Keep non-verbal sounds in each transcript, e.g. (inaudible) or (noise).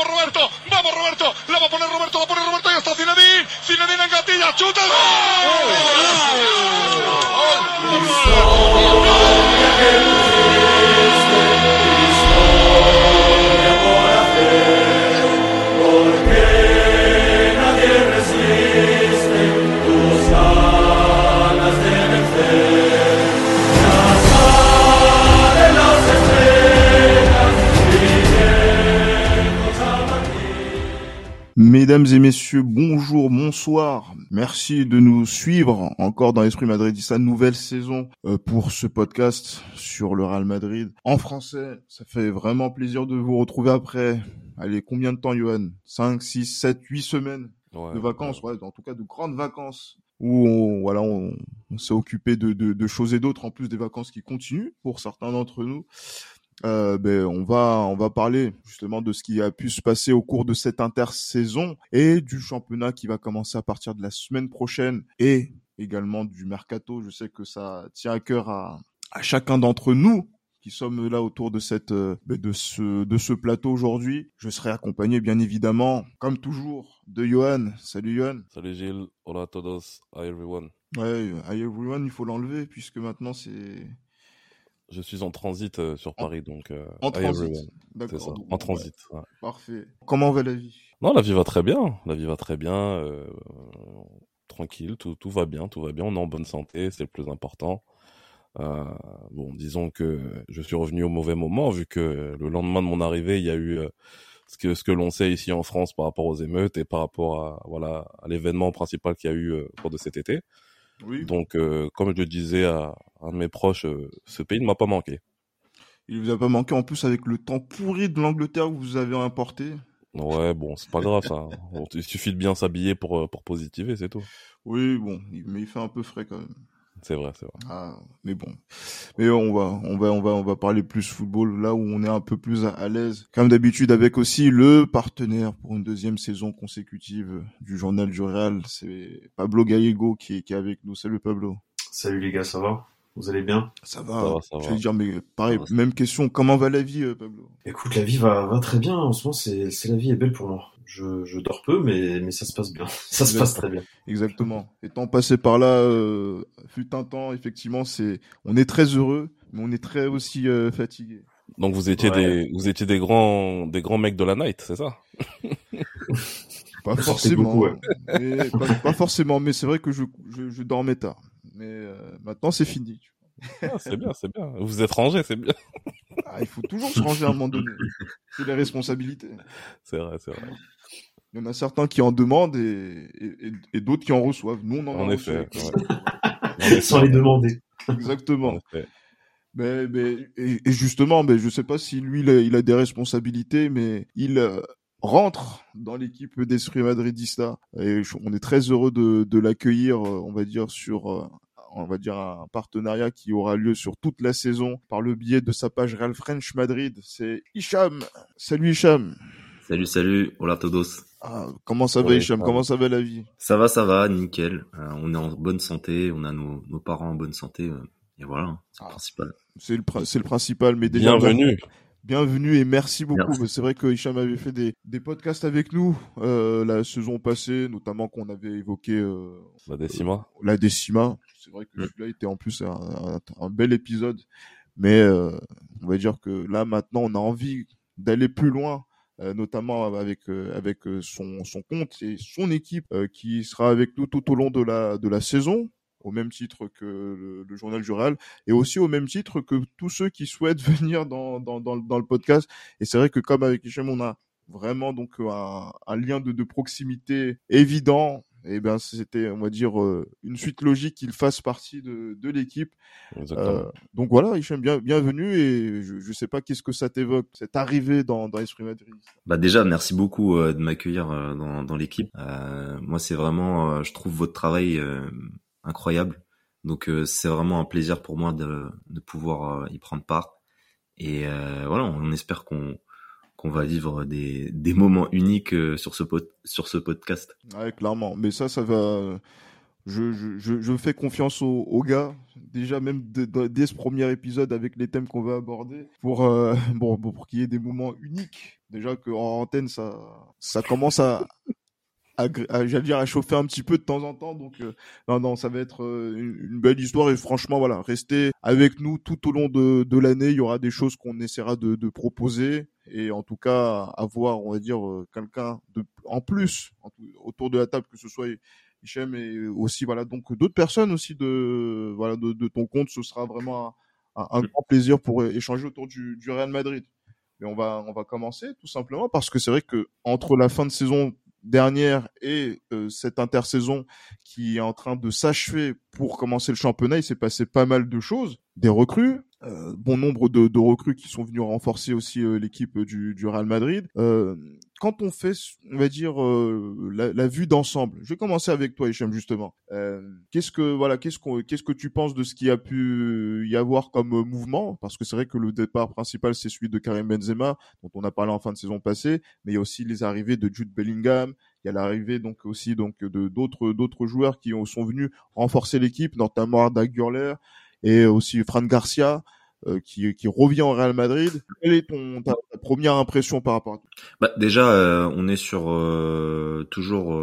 vamos Roberto, vamos Roberto, la va a poner Roberto, la pone Roberto y está Zinedine, Zinedine en gatilla, chuta. Mesdames et messieurs, bonjour, bonsoir. Merci de nous suivre encore dans l'Esprit Madridista, nouvelle saison euh, pour ce podcast sur le Real Madrid en français. Ça fait vraiment plaisir de vous retrouver après. Allez, combien de temps, Johan? 5, 6, 7, 8 semaines Ouais, de vacances, ouais, en tout cas de grandes vacances où on, voilà, on, on s'est occupé de, de, de choses et d'autres en plus des vacances qui continuent pour certains d'entre nous. Euh, ben, on va on va parler justement de ce qui a pu se passer au cours de cette intersaison et du championnat qui va commencer à partir de la semaine prochaine et également du mercato. Je sais que ça tient à cœur à, à chacun d'entre nous qui sommes là autour de cette euh, ben, de ce de ce plateau aujourd'hui. Je serai accompagné bien évidemment comme toujours de Johan. Salut Johan. Salut Gilles, hola a todos, hi everyone. Ouais, hi everyone, il faut l'enlever puisque maintenant c'est Je suis en transit euh, sur Paris, donc euh, en transit. D'accord. ça, en transit. ouais. Parfait. Comment va la vie? Non, la vie va très bien, la vie va très bien, euh, tranquille, tout, tout va bien, tout va bien, on est en bonne santé, c'est le plus important. Euh, bon, disons que je suis revenu au mauvais moment, vu que le lendemain de mon arrivée, il y a eu euh, ce que, ce que l'on sait ici en France par rapport aux émeutes et par rapport à, voilà, à l'événement principal qu'il y a eu euh, au cours de cet été. Oui. Donc, euh, comme je le disais à un de mes proches, euh, ce pays ne m'a pas manqué. Il vous a pas manqué en plus avec le temps pourri de l'Angleterre que vous avez importé. Ouais, bon, c'est pas grave ça. (laughs) Il suffit de bien s'habiller pour, euh, pour positiver, c'est tout. Oui, bon, mais il fait un peu frais quand même. C'est vrai, c'est vrai. Ah, mais bon. Mais on va, on va, on va, on va parler plus football là où on est un peu plus à, à l'aise. Comme d'habitude avec aussi le partenaire pour une deuxième saison consécutive du journal du Real, c'est Pablo Gallego qui est, qui est avec nous. Salut Pablo. Salut les gars, ça va? Vous allez bien? Ça va. Ça va, ça Je va. vais dire, mais pareil, même question. Comment va la vie, euh, Pablo? Écoute, la vie va, va très bien. En ce moment, c'est, c'est la vie est belle pour moi. Je, je dors peu, mais, mais ça se passe bien. (laughs) Ça se passe très bien. Exactement. Étant passé par là, euh, fut un temps, effectivement, c'est, on est très heureux, mais on est très aussi euh, fatigué. Donc vous étiez Ouais. des, vous étiez des grands, des grands mecs de la night, c'est ça? (laughs) Pas forcément. beaucoup, ouais. mais, pas, pas forcément, mais c'est vrai que je, je, je dormais tard. Mais euh, maintenant, c'est fini. Ah, C'est bien, c'est bien. Vous êtes rangés, c'est bien. Ah, il faut toujours se ranger à un moment donné. C'est les responsabilités. C'est vrai, c'est vrai. Il y en a certains qui en demandent et, et, et- et d'autres qui en reçoivent. Nous, on en, En a effet. ouais. En effet, Sans les demander. Exactement. en effet. Mais, mais et, et justement, mais je sais pas si lui il a, il a des responsabilités, mais il euh, rentre dans l'équipe d'Esprit Madridista et je- on est très heureux de, de l'accueillir, euh, on va dire sur euh, on va dire un partenariat qui aura lieu sur toute la saison par le biais de sa page Real French Madrid. C'est Hicham. Salut Hicham. Salut, salut, hola todos. Ah, comment ça va Hicham? Comment ça va la vie? Ça va, ça va, nickel. Euh, on est en bonne santé, on a nos, nos parents en bonne santé, euh, et voilà, hein, c'est Ah. le principal. C'est le, prin- c'est le principal. Mais déjà, Bienvenue. Bienvenue et merci beaucoup. C'est vrai que Hicham avait fait des, des podcasts avec nous euh, la saison passée, notamment qu'on avait évoqué euh, La décima. la décima. C'est vrai que Mm. celui-là était en plus un, un- un bel épisode. Mais euh, on va dire que là maintenant on a envie d'aller plus loin, euh, notamment avec euh, avec euh, son, son compte et son équipe euh, qui sera avec nous tout au long de la de la saison au même titre que le, le journal du Real et aussi au même titre que tous ceux qui souhaitent (laughs) venir dans, dans, dans, dans le podcast. Et c'est vrai que comme avec Hichem, on a vraiment donc un, un lien de, de proximité évident. Et ben c'était, on va dire, euh, une suite logique qu'il fasse partie de, de l'équipe. Euh, donc voilà, Hichem, bien, bienvenue. Et je, je sais pas qu'est-ce que ça t'évoque, cette arrivée dans, dans Esprit Madrid. Bah déjà, merci beaucoup euh, de m'accueillir euh, dans, dans l'équipe. Euh, moi, c'est vraiment, euh, je trouve votre travail euh, incroyable. Donc, euh, c'est vraiment un plaisir pour moi de, pouvoir euh, y prendre part. Et euh, voilà, on espère qu'on va vivre des, des moments uniques sur ce sur ce podcast. Ouais, clairement. Mais ça, ça va. je, je, je, fais confiance aux, gars, déjà même dès ce premier épisode avec les thèmes qu'on va aborder, pour, (laughs) bon, pour qu'il y ait des moments uniques. Déjà qu'en antenne, ça, ça commence à, à, j'allais dire à chauffer un petit peu de temps en temps donc euh, non non ça va être euh, une, belle histoire et franchement voilà restez avec nous tout au long de, de l'année. Il y aura des choses qu'on essaiera de, proposer et en tout cas avoir on va dire euh, quelqu'un de en plus autour de la table que ce soit Hichem et aussi voilà donc d'autres personnes aussi de voilà de, ton compte. Ce sera vraiment un, un, grand plaisir pour échanger autour du, du Real Madrid. Mais on va on va commencer tout simplement parce que c'est vrai que entre la fin de saison dernière et euh, cette intersaison qui est en train de s'achever pour commencer le championnat, il s'est passé pas mal de choses, des recrues, euh, bon nombre de, de, recrues qui sont venus renforcer aussi euh, l'équipe du, du, Real Madrid. Euh, quand on fait, on va dire euh, la, la, vue d'ensemble, je vais commencer avec toi, Hicham, justement. qu'est-ce que voilà, qu'est-ce qu'on, qu'est-ce que tu penses de ce qui a pu y avoir comme mouvement? Parce que c'est vrai que le départ principal c'est celui de Karim Benzema, dont on a parlé en fin de saison passée, mais il y a aussi les arrivées de Jude Bellingham. Il y a l'arrivée donc aussi donc de d'autres d'autres joueurs qui ont, sont venus renforcer l'équipe, notamment Arda Güler et aussi Fran Garcia. Euh, qui, qui, revient au Real Madrid. Quelle est ton ta, première impression par rapport à bah, Déjà, euh, on est sur euh, toujours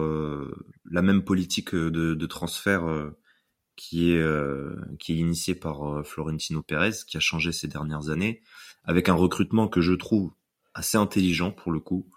la même politique de, de transfert qui est qui est initiée par Florentino Pérez, qui a changé ces dernières années, avec un recrutement que je trouve assez intelligent pour le coup.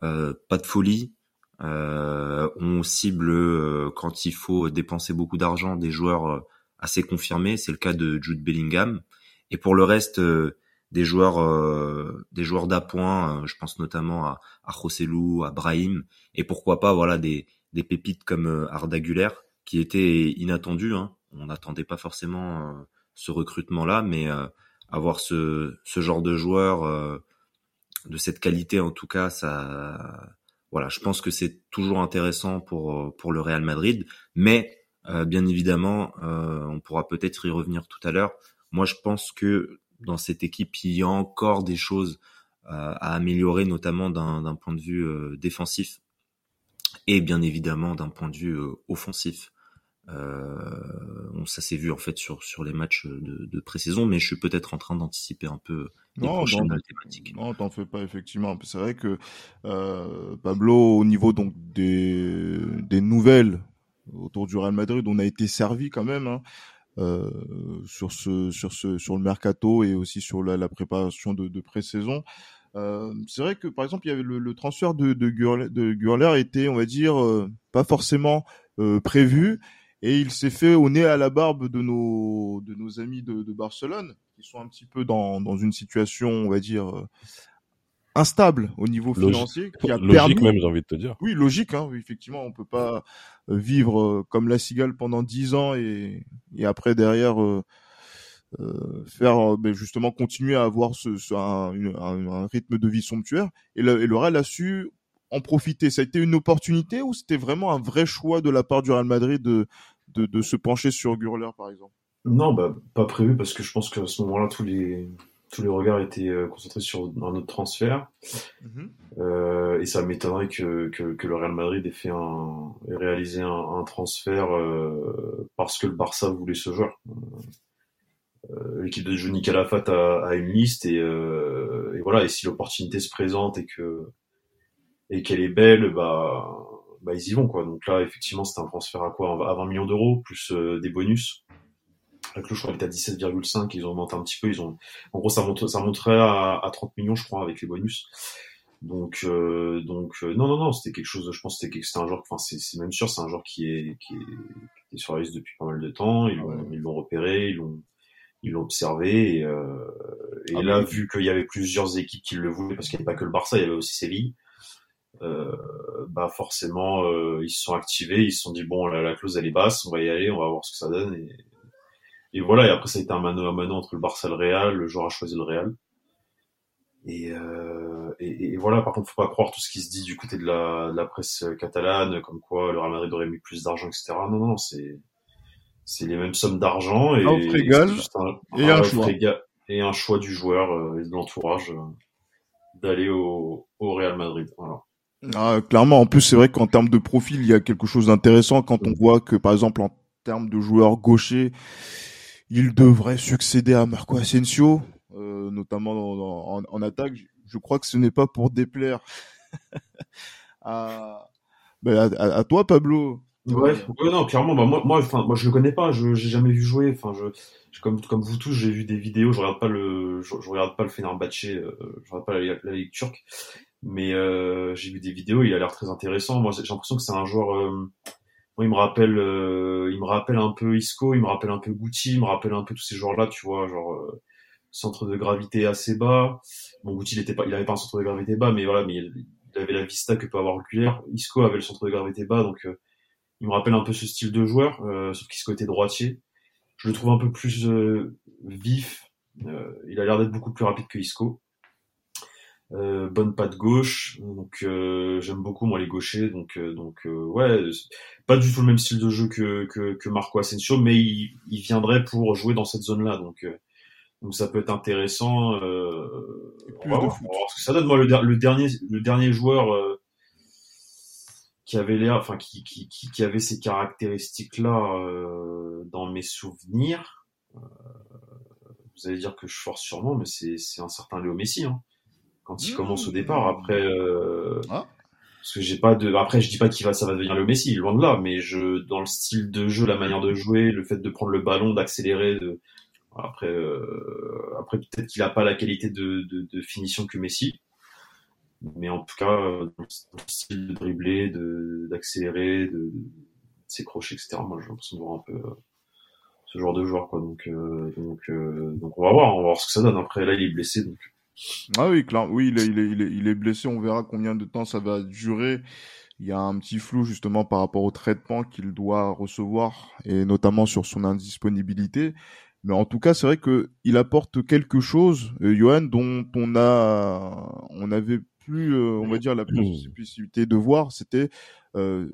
pas de folie. on cible quand il faut dépenser beaucoup d'argent des joueurs assez confirmé. C'est le cas de Jude Bellingham. Et pour le reste, euh, des joueurs, euh, des joueurs d'appoint, euh, je pense notamment à, à Rossellou, à Brahim, et pourquoi pas, voilà, des, des pépites comme Arda Güler, qui étaient inattendus. Hein. On n'attendait pas forcément ce recrutement-là, mais avoir ce, ce genre de joueur de cette qualité, en tout cas, ça, voilà, je pense que c'est toujours intéressant pour pour le Real Madrid, mais euh, bien évidemment, euh, on pourra peut-être y revenir tout à l'heure. Moi, je pense que dans cette équipe, il y a encore des choses euh, à améliorer, notamment d'un point de vue défensif et bien évidemment d'un point de vue offensif. Euh, ça s'est vu en fait sur sur les matchs de, de pré-saison, mais je suis peut-être en train d'anticiper un peu les non, prochaines thématiques. Non, t'en fais pas effectivement. C'est vrai que euh, Pablo, au niveau donc des des nouvelles autour du Real Madrid, on a été servi quand même hein, euh, sur ce sur ce sur le mercato et aussi sur la, la préparation de, de pré-saison. Euh, c'est vrai que par exemple, il y avait le, le transfert de de Gurler, de Gurler était, on va dire, euh, pas forcément euh, prévu et il s'est fait au nez à la barbe de nos de nos amis de, de Barcelone qui sont un petit peu dans dans une situation, on va dire euh, instable au niveau financier qui a logique même j'ai envie de te dire. Oui logique hein, effectivement on peut pas euh, vivre euh, comme la cigale pendant dix ans et, et après derrière euh, euh, faire ben justement continuer à avoir ce, ce un, un, rythme de vie somptuaire. Et le, et le Real a su en profiter. Ça a été une opportunité ou c'était vraiment un vrai choix de la part du Real Madrid de de, de se pencher sur Gurler par exemple? Non bah pas prévu parce que je pense qu'à ce moment-là tous les tous les regards étaient euh, concentrés sur un autre transfert. Mm-hmm. euh, et ça m'étonnerait que, que, que, le Real Madrid ait fait un, ait réalisé un, un transfert euh, parce que le Barça voulait ce joueur. Euh, L'équipe de Johnny Calafat a, a, une liste et, euh, et voilà. Et si l'opportunité se présente et que et qu'elle est belle, bah, bah ils y vont quoi. Donc là, effectivement, c'est un transfert à quoi? À 20 millions d'euros plus euh, des bonus. La cloche, je crois, était à 17,5. Ils ont augmenté un petit peu. Ils ont, en gros, ça, monte, ça monterait à, à 30 millions, je crois, avec les bonus. Donc, euh, donc, euh, non, non, non, c'était quelque chose. Je pense que c'était, un joueur. Enfin, c'est, même sûr, c'est un joueur qui est, qui est, qui est sur la liste depuis pas mal de temps. Ils l'ont, ils l'ont repéré, ils l'ont, ils l'ont observé. Et, euh, et ah là, vu qu'il y avait plusieurs équipes qui le voulaient, parce qu'il n'y avait pas que le Barça, il y avait aussi Séville. Euh, bah forcément, euh, ils se sont activés. Ils se sont dit bon, la, la clause elle est basse, on va y aller, on va voir ce que ça donne. Et, et voilà, et après ça a été un mano à mano entre le Barça et le Real, le joueur a choisi le Real. Et, euh, et, et, voilà, par contre, faut pas croire tout ce qui se dit du côté de la, de la presse catalane, comme quoi le Real Madrid aurait mis plus d'argent, etc. Non, non, c'est c'est les mêmes sommes d'argent et, et, un, et un, choix. et un choix du joueur euh, et de l'entourage euh, d'aller au, au Real Madrid. Voilà. Ah, clairement, en plus, c'est vrai qu'en termes de profil, il y a quelque chose d'intéressant quand on voit que, par exemple, en termes de joueurs gauchers, il devrait succéder à Marco Asensio, euh, notamment en, attaque. Je crois que ce n'est pas pour déplaire (laughs) à, ben, à, toi, Pablo. Ouais, non, clairement, bah, moi, moi, moi, je le connais pas, je, n'ai jamais vu jouer. Enfin, je, comme, comme vous tous, j'ai vu des vidéos. Je regarde pas le, je, regarde pas le Fenerbahçe, euh, je regarde pas la, Ligue turque, mais euh, j'ai vu des vidéos. Il a l'air très intéressant. Moi, j'ai l'impression que c'est un joueur. Euh, il me rappelle, euh, il me rappelle un peu Isco, il me rappelle un peu Gucci, il me rappelle un peu tous ces joueurs-là, tu vois, genre euh, centre de gravité assez bas. Bon, Gucci, il était pas, il avait pas un centre de gravité bas, mais voilà, mais il, avait la vista que peut avoir oculaire. Isco avait le centre de gravité bas, donc il me rappelle un peu ce style de joueur, euh, sauf qu'il était droitier. Je le trouve un peu plus euh, vif. Euh, il a l'air d'être beaucoup plus rapide que Isco. Euh, bonne patte gauche, donc j'aime beaucoup moi les gauchers, donc donc ouais, pas du tout le même style de jeu que que, que Marco Asensio, mais il, il, viendrait pour jouer dans cette zone-là, donc donc ça peut être intéressant. on va, voir, ce que ça donne. Moi le, le dernier le dernier joueur qui avait l'air, enfin qui, qui, qui, avait ces caractéristiques-là euh, dans mes souvenirs. Euh, vous allez dire que je force sûrement, mais c'est, c'est un certain Léo Messi. Hein, quand il commence au départ, après, euh, ah. parce que j'ai pas de, après je dis pas qu'il va, ça va devenir Léo Messi, loin de là, mais je, dans le style de jeu, la manière de jouer, le fait de prendre le ballon, d'accélérer, de, après, euh, après peut-être qu'il a pas la qualité de, de, de finition que Messi mais en tout cas, euh, dans le style de dribbler, de, d'accélérer, de, de s'écrocher, etc. Moi, j'ai l'impression de voir un peu euh, ce genre de joueur, quoi. Donc, euh, donc, donc, on va voir, on va voir ce que ça donne. Après, là, il est blessé, donc. Ah oui, clair. Oui, il est, il est, il est, il est blessé. On verra combien de temps ça va durer. Il y a un petit flou justement par rapport au traitement qu'il doit recevoir et notamment sur son indisponibilité. Mais en tout cas, c'est vrai que il apporte quelque chose, Johan, dont on a, on avait plus, euh, on va dire, la possibilité de voir, c'était, euh,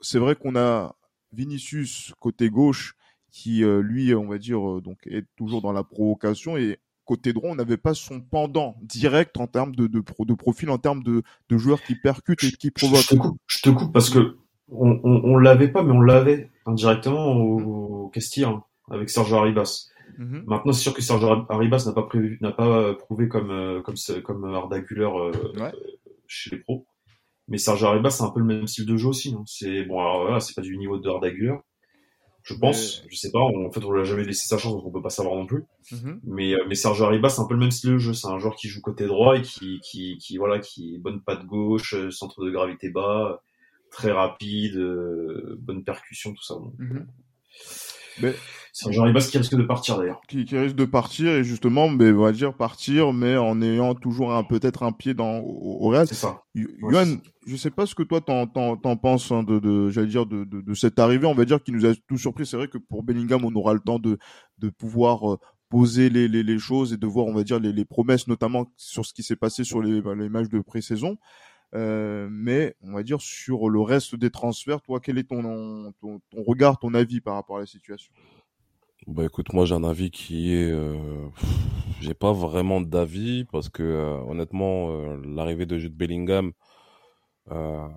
c'est vrai qu'on a Vinicius côté gauche qui, euh, lui, on va dire, donc est toujours dans la provocation et côté droit, on n'avait pas son pendant direct en termes de, de, de profil, en termes de, de joueurs qui percutent et qui provoquent. Je te coupe, je te coupe parce que on, on, on l'avait pas, mais on l'avait indirectement au, au Castilla avec Sergio Arribas. Mhm. Maintenant, c'est sûr que Sergio Arribas n'a pas prévu, n'a pas euh, prouvé comme euh, comme comme Arda Güler euh, chez les pros. Mais Sergio Arribas, c'est un peu le même style de jeu aussi. Hein. C'est bon, alors voilà, c'est pas du niveau de Arda Güler, je pense. Je sais pas. en fait, on l'a jamais laissé sa chance, donc on peut pas savoir non plus. Mhm. Mais mais Sergio Arribas, c'est un peu le même style de jeu. C'est un joueur qui joue côté droit et qui qui qui voilà, qui bonne patte gauche, centre de gravité bas, très rapide, bonne percussion, tout ça. Donc, mhm. Mais c'est un joueur qui risque de partir d'ailleurs. Qui, qui, risque de partir et justement, mais on va dire partir, mais en ayant toujours un peut-être un pied dans au, Real. C'est ça. Yohan, je sais pas ce que toi t'en t'en, t'en penses hein, de, de j'allais dire de, de, de, cette arrivée. On va dire qui nous a tout surpris. C'est vrai que pour Bellingham, on aura le temps de de pouvoir euh, poser les, les, les, choses et de voir, on va dire, les, les promesses, notamment sur ce qui s'est passé sur les, les matchs de pré-saison. Euh, mais on va dire sur le reste des transferts, toi, quel est ton, ton, ton regard, ton avis par rapport à la situation? Bah écoute, moi j'ai un avis qui est, euh, j'ai pas vraiment d'avis parce que euh, honnêtement, euh, l'arrivée de Jude Bellingham, euh,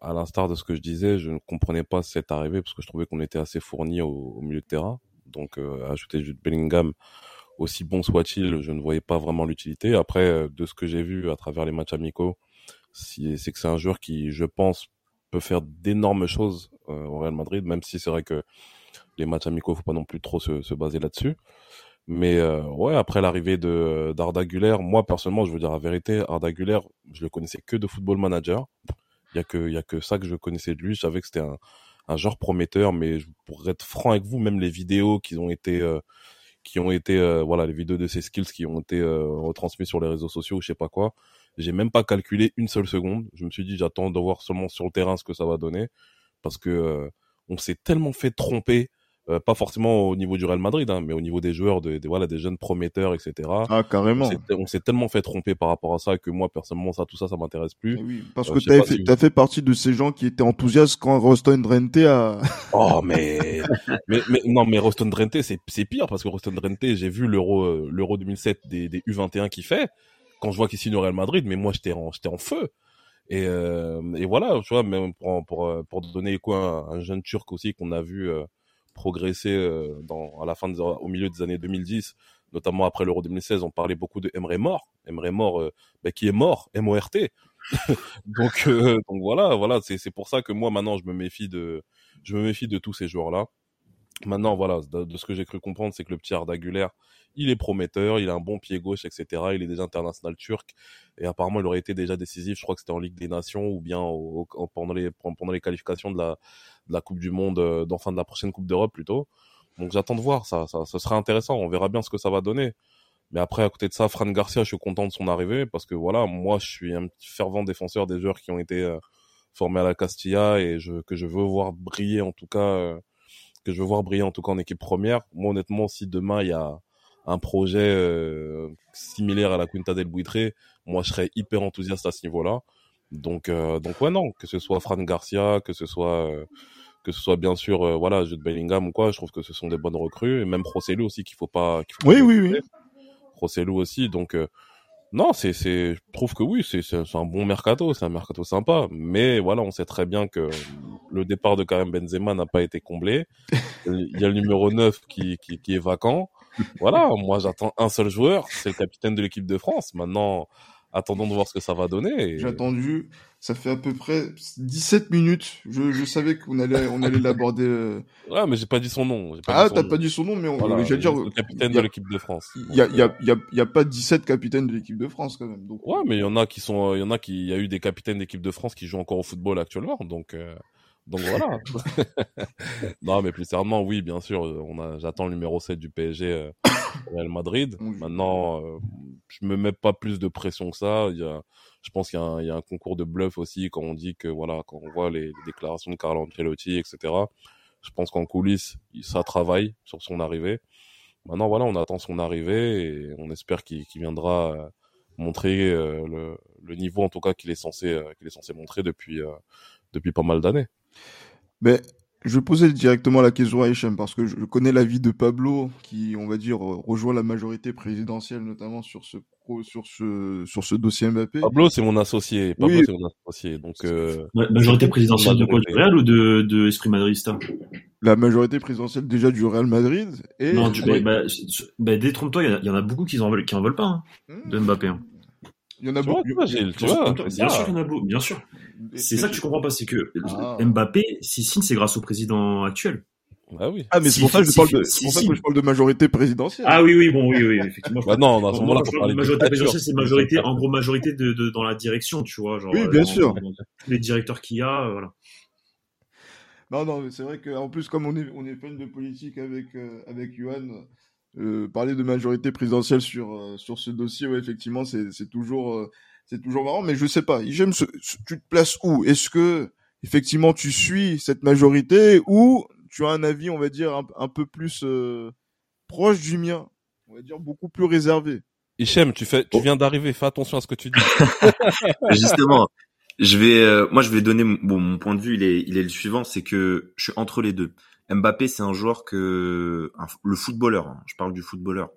à l'instar de ce que je disais, je ne comprenais pas cette arrivée parce que je trouvais qu'on était assez fourni au, au, milieu de terrain. Donc ajouter Jude Bellingham, aussi bon soit-il, je ne voyais pas vraiment l'utilité. Après, de ce que j'ai vu à travers les matchs amicaux, c'est que c'est un joueur qui, je pense, peut faire d'énormes choses au Real Madrid, même si c'est vrai que les matchs amicaux, faut pas non plus trop se, se baser là-dessus. Mais euh, ouais, après l'arrivée de d'Arda moi personnellement, je veux dire la vérité, Arda je le connaissais que de Football Manager. Il y a que il y a que ça que je connaissais de lui. Je savais que c'était un un genre prometteur, mais pour être franc avec vous, même les vidéos qui ont été euh, qui ont été euh, voilà les vidéos de ses skills qui ont été retransmises sur les réseaux sociaux, je sais pas quoi. J'ai même pas calculé une seule seconde. Je me suis dit j'attends de voir seulement sur le terrain ce que ça va donner parce que on s'est tellement fait tromper euh, pas forcément au niveau du Real Madrid, hein, mais au niveau des joueurs, de, voilà, des jeunes prometteurs, etc. Ah, carrément. On s'est tellement fait tromper par rapport à ça que moi, personnellement, ça, tout ça, ça m'intéresse plus. Eh oui, parce euh, que tu as, fait, fait partie de ces gens qui étaient enthousiastes quand Roston Drenthe a... (laughs) oh, mais... mais, mais, non, mais Roston Drenthe, c'est pire, parce que Roston Drenthe, j'ai vu l'Euro euh, l'Euro 2007 des, des U21 qui fait, quand je vois qu'il signe au Real Madrid, mais moi, j'étais en, j'étais en feu. Et, et voilà, tu vois, même pour pour pour donner quoi, un, jeune Turc aussi qu'on a vu progresser dans à la fin au milieu des années 2010 notamment après l'Euro 2016, on parlait beaucoup de Emre Mort, Emre Mort bah, qui est mort, M-O-R-T. (laughs) donc donc voilà, voilà, c'est pour ça que moi maintenant je me méfie de je me méfie de tous ces joueurs-là. Maintenant, voilà, de, ce que j'ai cru comprendre, c'est que le petit Arda il est prometteur, il a un bon pied gauche, etc. Il est déjà international turc et apparemment il aurait été déjà décisif. Je crois que c'était en Ligue des Nations ou bien pendant les pendant les qualifications de la de la Coupe du Monde, euh, d'enfin de la prochaine Coupe d'Europe plutôt. Donc j'attends de voir ça, ça, ça sera intéressant. On verra bien ce que ça va donner. Mais après, à côté de ça, Fran Garcia, je suis content de son arrivée parce que voilà, moi, je suis un fervent défenseur des joueurs qui ont été euh, formés à la Castilla et je, que je veux voir briller en tout cas, euh, que je veux voir briller en tout cas en équipe première. Moi, honnêtement, si demain il y a un projet euh, similaire à la Quinta del Buitre, moi, je serais hyper enthousiaste à ce niveau-là. Donc, donc ouais, non, que ce soit Fran Garcia, que ce soit que ce soit bien sûr euh, voilà de Bellingham ou quoi je trouve que ce sont des bonnes recrues et même Rossellou aussi qu'il faut pas qu'il faut oui oui oui Rossellou aussi donc euh, non c'est c'est je trouve que oui c'est c'est un bon mercato c'est un mercato sympa. Mais voilà on sait très bien que le départ de Karim Benzema n'a pas été comblé. Il y a le numéro 9 qui qui, qui est vacant. Voilà moi j'attends un seul joueur c'est le capitaine de l'équipe de France. Maintenant attendons de voir ce que ça va donner. J'ai attendu, ça fait à peu près 17 minutes. Je, je savais qu'on allait, on allait l'aborder. Euh. Ouais, mais j'ai pas dit son nom. Pas ah, t'as pas dit son nom, mais on, voilà, j'allais dire. Le capitaine de l'équipe de France. Il y a, y a, y a, y a pas 17 capitaines de l'équipe de France quand même. Donc. Ouais, mais il y en a qui sont, il y en a qui, il y a eu des capitaines d'équipe de France qui jouent encore au football actuellement, donc. Euh... Donc voilà. (laughs) non, mais plus sérieusement, oui, bien sûr, on a, j'attends le numéro 7 du PSG euh, Real Madrid. Maintenant, euh, je me mets pas plus de pression que ça. Il y a, je pense qu'il y y a un concours de bluff aussi quand on dit que voilà, quand on voit les, déclarations de Carlo Ancelotti, etc. Je pense qu'en coulisses, ça travaille sur son arrivée. Maintenant, voilà, on attend son arrivée et on espère qu'il viendra euh, montrer euh, le, le, niveau, en tout cas, qu'il est censé, qu'il est censé montrer depuis depuis pas mal d'années. Mais je vais poser directement la question à Hichem parce que je connais l'avis de Pablo qui, on va dire, rejoint la majorité présidentielle notamment sur ce sur ce sur ce dossier Mbappé. Pablo, c'est mon associé. Pablo, c'est mon associé. Donc euh... majorité présidentielle de quoi du Real ou de de Esprit Madridista La majorité présidentielle déjà du Real Madrid et non, tu, bah, bah, bah, détrompe-toi, il y, en a beaucoup qui en veulent qui en veulent pas hein, hmm. de Mbappé. Hein. Il y en a beaucoup. bien sûr, il y en a beaucoup, bien sûr. C'est ça que tu comprends pas, c'est que ah. Mbappé, si signe, c'est grâce au président actuel. Ah oui. Ah mais c'est pour ça que je parle de, c'est pour ça que je parle de majorité présidentielle. Ah oui oui bon oui oui effectivement. bah non, à ce moment-là, de majorité présidentielle, c'est majorité en gros majorité de, de, dans la direction, tu vois, genre. Oui bien sûr. tous les directeurs qu'il y a, euh, voilà. Non non, c'est vrai qu'en plus comme on est on est fan de politique avec euh, avec Yuan, euh, parler de majorité présidentielle sur euh, sur ce dossier, ouais, effectivement, c'est c'est toujours euh, c'est toujours marrant, mais je sais pas. J'aime ce, tu te places où? Est-ce que effectivement tu suis cette majorité ou tu as un avis, on va dire un, un peu plus proche du mien, on va dire beaucoup plus réservé. Hichem, tu fais, tu viens d'arriver, fais attention à ce que tu dis. (laughs) Justement, je vais, moi, je vais donner, bon, mon point de vue, il est, il est le suivant, c'est que je suis entre les deux. Mbappé, c'est un joueur que le footballeur, hein, je parle du footballeur,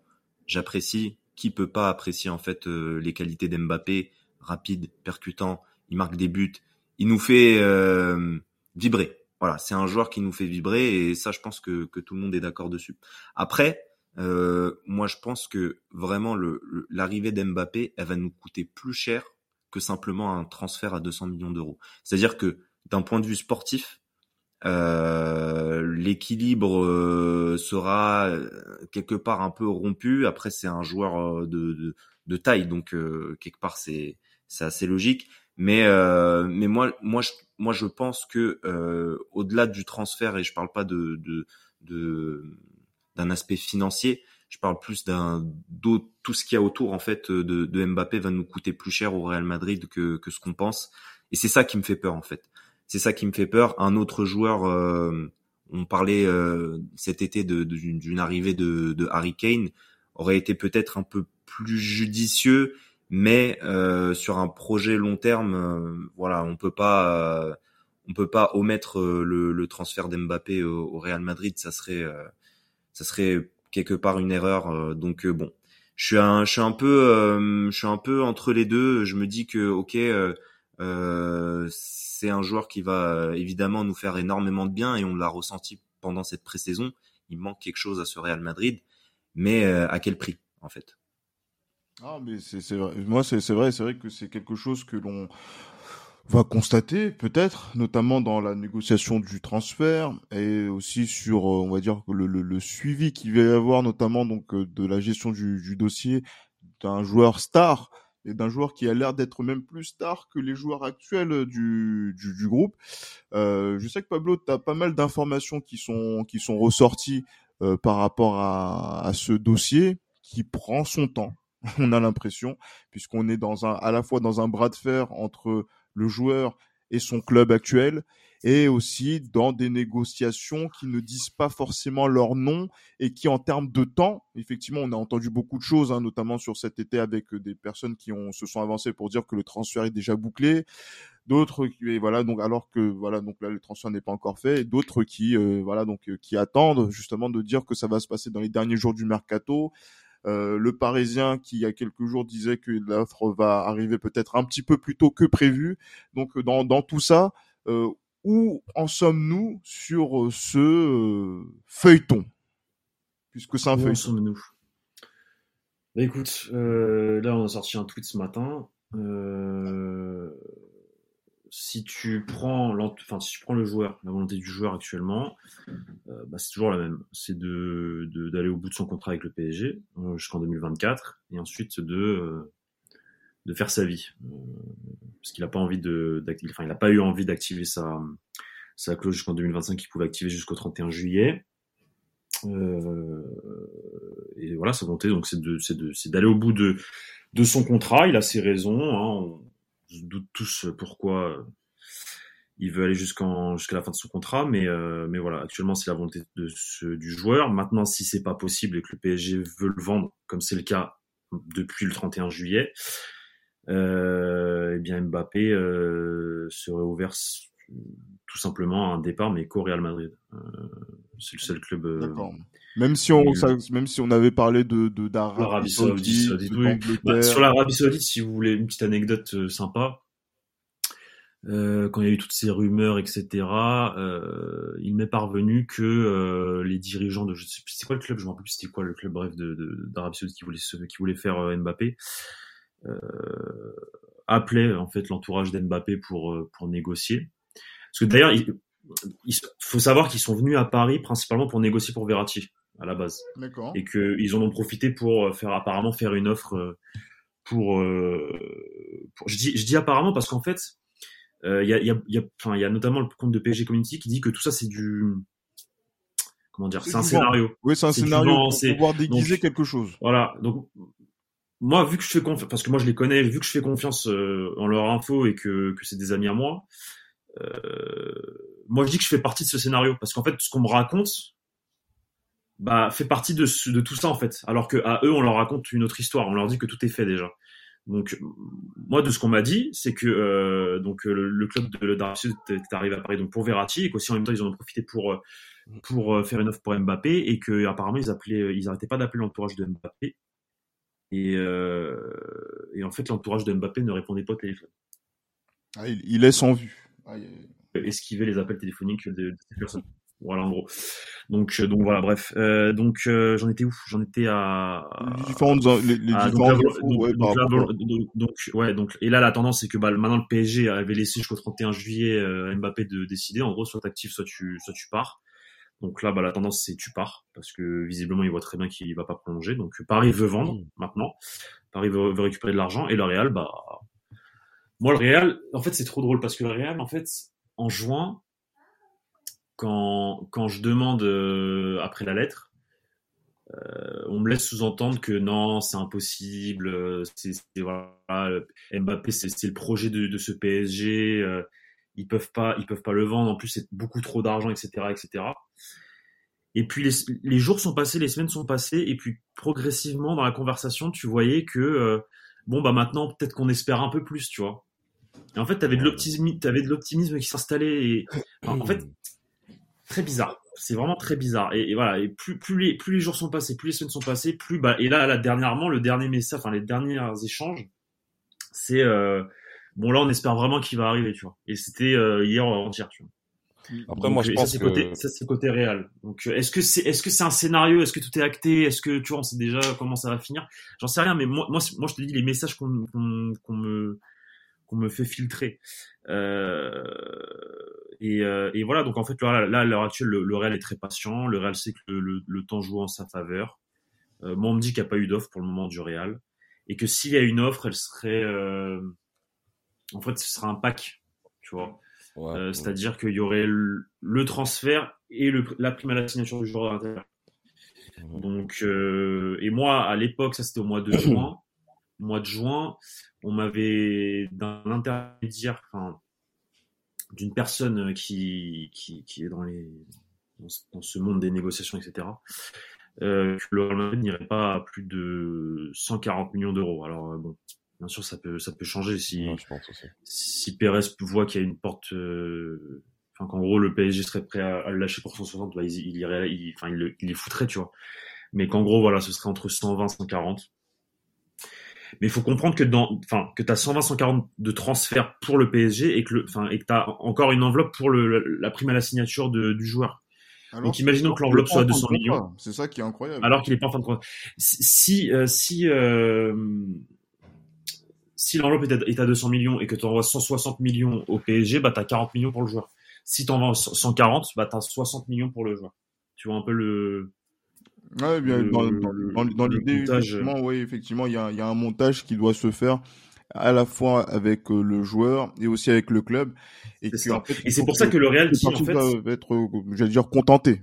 j'apprécie. Qui peut pas apprécier en fait euh, les qualités d'Mbappé, rapide, percutant, il marque des buts, il nous fait euh, vibrer. Voilà, c'est un joueur qui nous fait vibrer et ça, je pense que, tout le monde est d'accord dessus. Après, euh, moi, je pense que vraiment l'arrivée d'Mbappé, elle va nous coûter plus cher que simplement un transfert à 200 millions d'euros. C'est-à-dire que d'un point de vue sportif, euh, l'équilibre euh, sera quelque part un peu rompu. Après, c'est un joueur de, taille, donc quelque part c'est assez logique. Mais mais moi moi je moi je pense que au-delà du transfert et je parle pas de de d'un aspect financier, je parle plus d'un tout ce qu'il y a autour en fait de, de Mbappé va nous coûter plus cher au Real Madrid que que ce qu'on pense. Et c'est ça qui me fait peur en fait. C'est ça qui me fait peur. Un autre joueur, euh, on parlait euh, cet été d'une arrivée de, de, Harry Kane, aurait été peut-être un peu plus judicieux, mais euh, sur un projet long terme, voilà, on peut pas, on peut pas omettre le, le transfert d'Mbappé au, au, Real Madrid. Ça serait, ça serait quelque part une erreur. donc bon, je suis un, je suis un peu, je suis un peu entre les deux. Je me dis que ok Euh, c'est un joueur qui va évidemment nous faire énormément de bien et on l'a ressenti pendant cette pré-saison. Il manque quelque chose à ce Real Madrid, mais à quel prix en fait? Ah, mais c'est vrai. Moi, c'est vrai, c'est vrai que c'est quelque chose que l'on va constater peut-être, notamment dans la négociation du transfert et aussi sur, euh, on va dire, le, suivi qu'il va y avoir, notamment donc euh, de la gestion du, dossier d'un joueur star et d'un joueur qui a l'air d'être même plus star que les joueurs actuels du, du, groupe. Euh, je sais que Pablo, tu as pas mal d'informations qui sont, qui sont ressorties euh, par rapport à ce dossier qui prend son temps. (laughs) On a l'impression, puisqu'on est dans un, à la fois dans un bras de fer entre le joueur et son club actuel, et aussi dans des négociations qui ne disent pas forcément leur nom et qui, en termes de temps, effectivement, on a entendu beaucoup de choses, hein, notamment sur cet été avec des personnes qui ont, se sont avancées pour dire que le transfert est déjà bouclé, d'autres qui, voilà, donc alors que voilà, donc là le transfert n'est pas encore fait, d'autres qui, euh, voilà, donc euh, qui attendent justement de dire que ça va se passer dans les derniers jours du mercato. Euh, le Parisien qui il y a quelques jours disait que l'offre va arriver peut-être un petit peu plus tôt que prévu. Donc dans, dans tout ça, euh, où en sommes-nous sur euh, ce feuilleton? Puisque c'est un feuilleton. En sommes-nous? Bah, écoute, là on a sorti un tweet ce matin. Euh, si tu prends enfin si tu prends le joueur, la volonté du joueur actuellement, euh, bah, c'est toujours la même. C'est de d'aller au bout de son contrat avec le PSG euh, jusqu'en 2024 et ensuite de euh, de faire sa vie parce qu'il a pas envie de enfin il a pas eu envie d'activer sa sa clause jusqu'en 2025 qu'il pouvait activer jusqu'au 31 juillet. et voilà sa volonté donc c'est de c'est d'aller au bout de de son contrat. Il a ses raisons. Hein, doute tous pourquoi euh, il veut aller jusqu'en jusqu'à la fin de son contrat, mais euh, mais voilà, actuellement c'est la volonté de ce, du joueur. Maintenant, si c'est pas possible et que le PSG veut le vendre, comme c'est le cas depuis le 31 juillet, euh, eh bien Mbappé euh, serait ouvert tout simplement un départ, mais qu'au Real Madrid. Euh, c'est le seul club. Euh, D'accord. Même si on, ça, même si on avait parlé de d'Arabie Saoudite, bah, sur l'Arabie Saoudite, si vous voulez une petite anecdote euh, sympa, euh, quand il y a eu toutes ces rumeurs, etc., euh, il m'est parvenu que euh, les dirigeants de, je sais c'est quoi le club, je me rappelle plus c'était quoi le club, bref, de d'Arabie Saoudite qui voulait qui voulait faire euh, Mbappé, appelaient en fait l'entourage d'Mbappé pour pour négocier. Parce que d'ailleurs, il, il faut savoir qu'ils sont venus à Paris principalement pour négocier pour Verratti à la base. D'accord. Et qu'ils en ont profité pour euh, faire apparemment faire une offre euh, pour. Euh, pour je, dis, je dis apparemment parce qu'en fait, il y, a, y, a, y, a, enfin, y a notamment le compte de PSG Community qui dit que tout ça c'est du. Comment dire C'est un scénario. Oui, c'est un scénario pour pouvoir déguiser quelque chose. Voilà. Donc moi, vu que je fais confiance, parce que moi je les connais, vu que je fais confiance en leur info et que, que c'est des amis à moi, euh, moi je dis que je fais partie de ce scénario parce qu'en fait ce qu'on me raconte bah fait partie de, tout ça en fait. Alors que à eux on leur raconte une autre histoire. On leur dit que tout est fait déjà. Donc moi de ce qu'on m'a dit c'est que euh, donc le, club de l'Arabie est arrivé à Paris donc pour Verratti et qu'aussi en même temps ils en ont profité pour euh, pour euh, faire une offre pour Mbappé et que apparemment ils arrêtaient pas d'appeler l'entourage de Mbappé. Et, euh, en fait l'entourage de Mbappé ne répondait pas au téléphone. Ah, il, il laisse en vue esquiver les appels téléphoniques de, ces personnes. Voilà en gros. Donc euh, donc voilà bref. Euh, donc euh, j'en étais où? J'en étais à les différentes les, les ah, donc, ouais, donc, ouais donc et là la tendance c'est que bah, maintenant le PSG avait laissé jusqu'au 31 juillet Mbappé de décider en gros soit actif soit tu soit tu pars. Donc là bah la tendance c'est tu pars parce que visiblement il voit très bien qu'il va pas prolonger. Donc Paris veut vendre mmh. maintenant. Paris veut, veut récupérer de l'argent et le Real bah moi, le Real, en fait, c'est trop drôle parce que le Real, en fait, en juin, quand, quand je demande euh, après la lettre, euh, on me laisse sous-entendre que non, c'est impossible. Euh, c'est voilà, Mbappé, c'est le projet de, de ce PSG. Euh, ils peuvent pas, ils peuvent pas le vendre. En plus, c'est beaucoup trop d'argent, etc., etc. Et puis les, les, jours sont passés, les semaines sont passées, et puis progressivement dans la conversation, tu voyais que bon bah maintenant peut-être qu'on espère un peu plus, tu vois. Et en fait, l'optimisme, t'avais de l'optimisme qui s'installait. Et en fait, très bizarre. C'est vraiment très bizarre. Et, voilà. Et plus plus les plus les jours sont passés, plus les semaines sont passées, plus bah et là là dernièrement le dernier message, enfin les derniers échanges, c'est euh, Bon, là, on espère vraiment qu'il va arriver, tu vois. Et c'était euh, hier avant-hier, tu vois. Après, moi, je pense ça, que... côté, ça, c'est côté réel. Donc, est-ce que c'est, est-ce que c'est un scénario? Est-ce que tout est acté? Est-ce que, tu vois, on sait déjà comment ça va finir? J'en sais rien, mais moi, moi, moi, je te dis les messages qu'on, qu'on, qu'on me, qu'on me fait filtrer. Euh, et, euh, et, voilà, donc en fait, là, là à l'heure actuelle, le, le, Real est très patient. Le Real sait que le, le, le temps joue en sa faveur. Euh, moi, on me dit qu'il n'y a pas eu d'offre pour le moment du Real. Et que s'il y a une offre, elle serait... Euh, en fait, ce sera un pack, tu vois. Ouais, euh, C'est-à-dire qu'il y aurait le, transfert et la prime à la signature du joueur à l'intérieur. Donc, euh, et moi, à l'époque, ça c'était au mois de (clears throat) juin. Mois de juin, on m'avait d'un intermédiaire, enfin, d'une personne qui, qui, qui, est dans, les, dans ce monde des négociations, etc., euh, que le Real Madrid n'irait pas à plus de 140 millions d'euros. Alors, euh, bon, bien sûr, ça peut, ça peut changer si, ouais, je pense aussi. si Pérez voit qu'il y a une porte, euh, enfin, qu'en gros, le PSG serait prêt à, à le lâcher pour 160, bah, il, il irait, il, enfin, il, il les foutrait, tu vois. Mais qu'en gros, voilà, ce serait entre 120 140. Mais il faut comprendre que dans, enfin, que t'as 120, 140 de transfert pour le PSG et que le, enfin, et que t'as encore une enveloppe pour le, la prime à la signature de, du joueur. Alors, Donc, imaginons que l'enveloppe soit à 200 millions. C'est ça qui est incroyable. Alors qu'il est pas en fin de contrat. Si, euh, si, euh, si l'enveloppe est, est à 200 millions et que tu envoies 160 millions au PSG, bah, t'as 40 millions pour le joueur. Si tu envoies 140, bah, t'as 60 millions pour le joueur. Tu vois un peu le, Ouais, bien, le, dans, dans, dans l'idée, effectivement, oui, effectivement, il y a, y a un montage qui doit se faire à la fois avec euh, le joueur et aussi avec le club. Et, en fait, c'est pour ça que le Real dit, en fait, va être, euh, j'allais dire, contenté.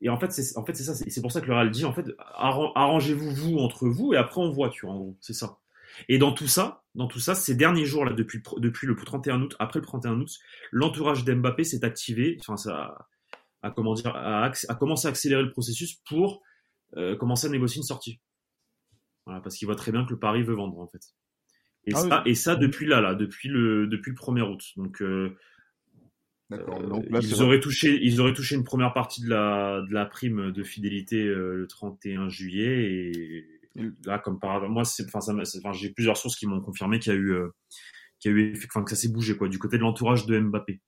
Et en fait, c'est en fait ça, c'est pour ça que le Real dit en fait arrangez-vous vous entre vous et après on voit, tu vois, en gros, c'est ça. Et dans tout ça, dans tout ça, ces derniers jours là, depuis depuis le 31 août, après le 31 août, l'entourage d'Mbappé s'est activé, enfin ça a comment dire, a, a, commencé à accélérer le processus pour euh, commencer à négocier une sortie. Voilà, parce qu'il voit très bien que le Paris veut vendre en fait. Et ah ça, oui. et ça depuis là, là, depuis le depuis le 1er août. Donc, euh, Donc là, ils auraient touché, ils auraient touché une première partie de la de la prime de fidélité euh, le 31 juillet et, et là, comme par hasard, moi, j'ai plusieurs sources qui m'ont confirmé qu'il y a eu, euh, qu'il y a eu, enfin, que ça s'est bougé quoi, du côté de l'entourage de Mbappé.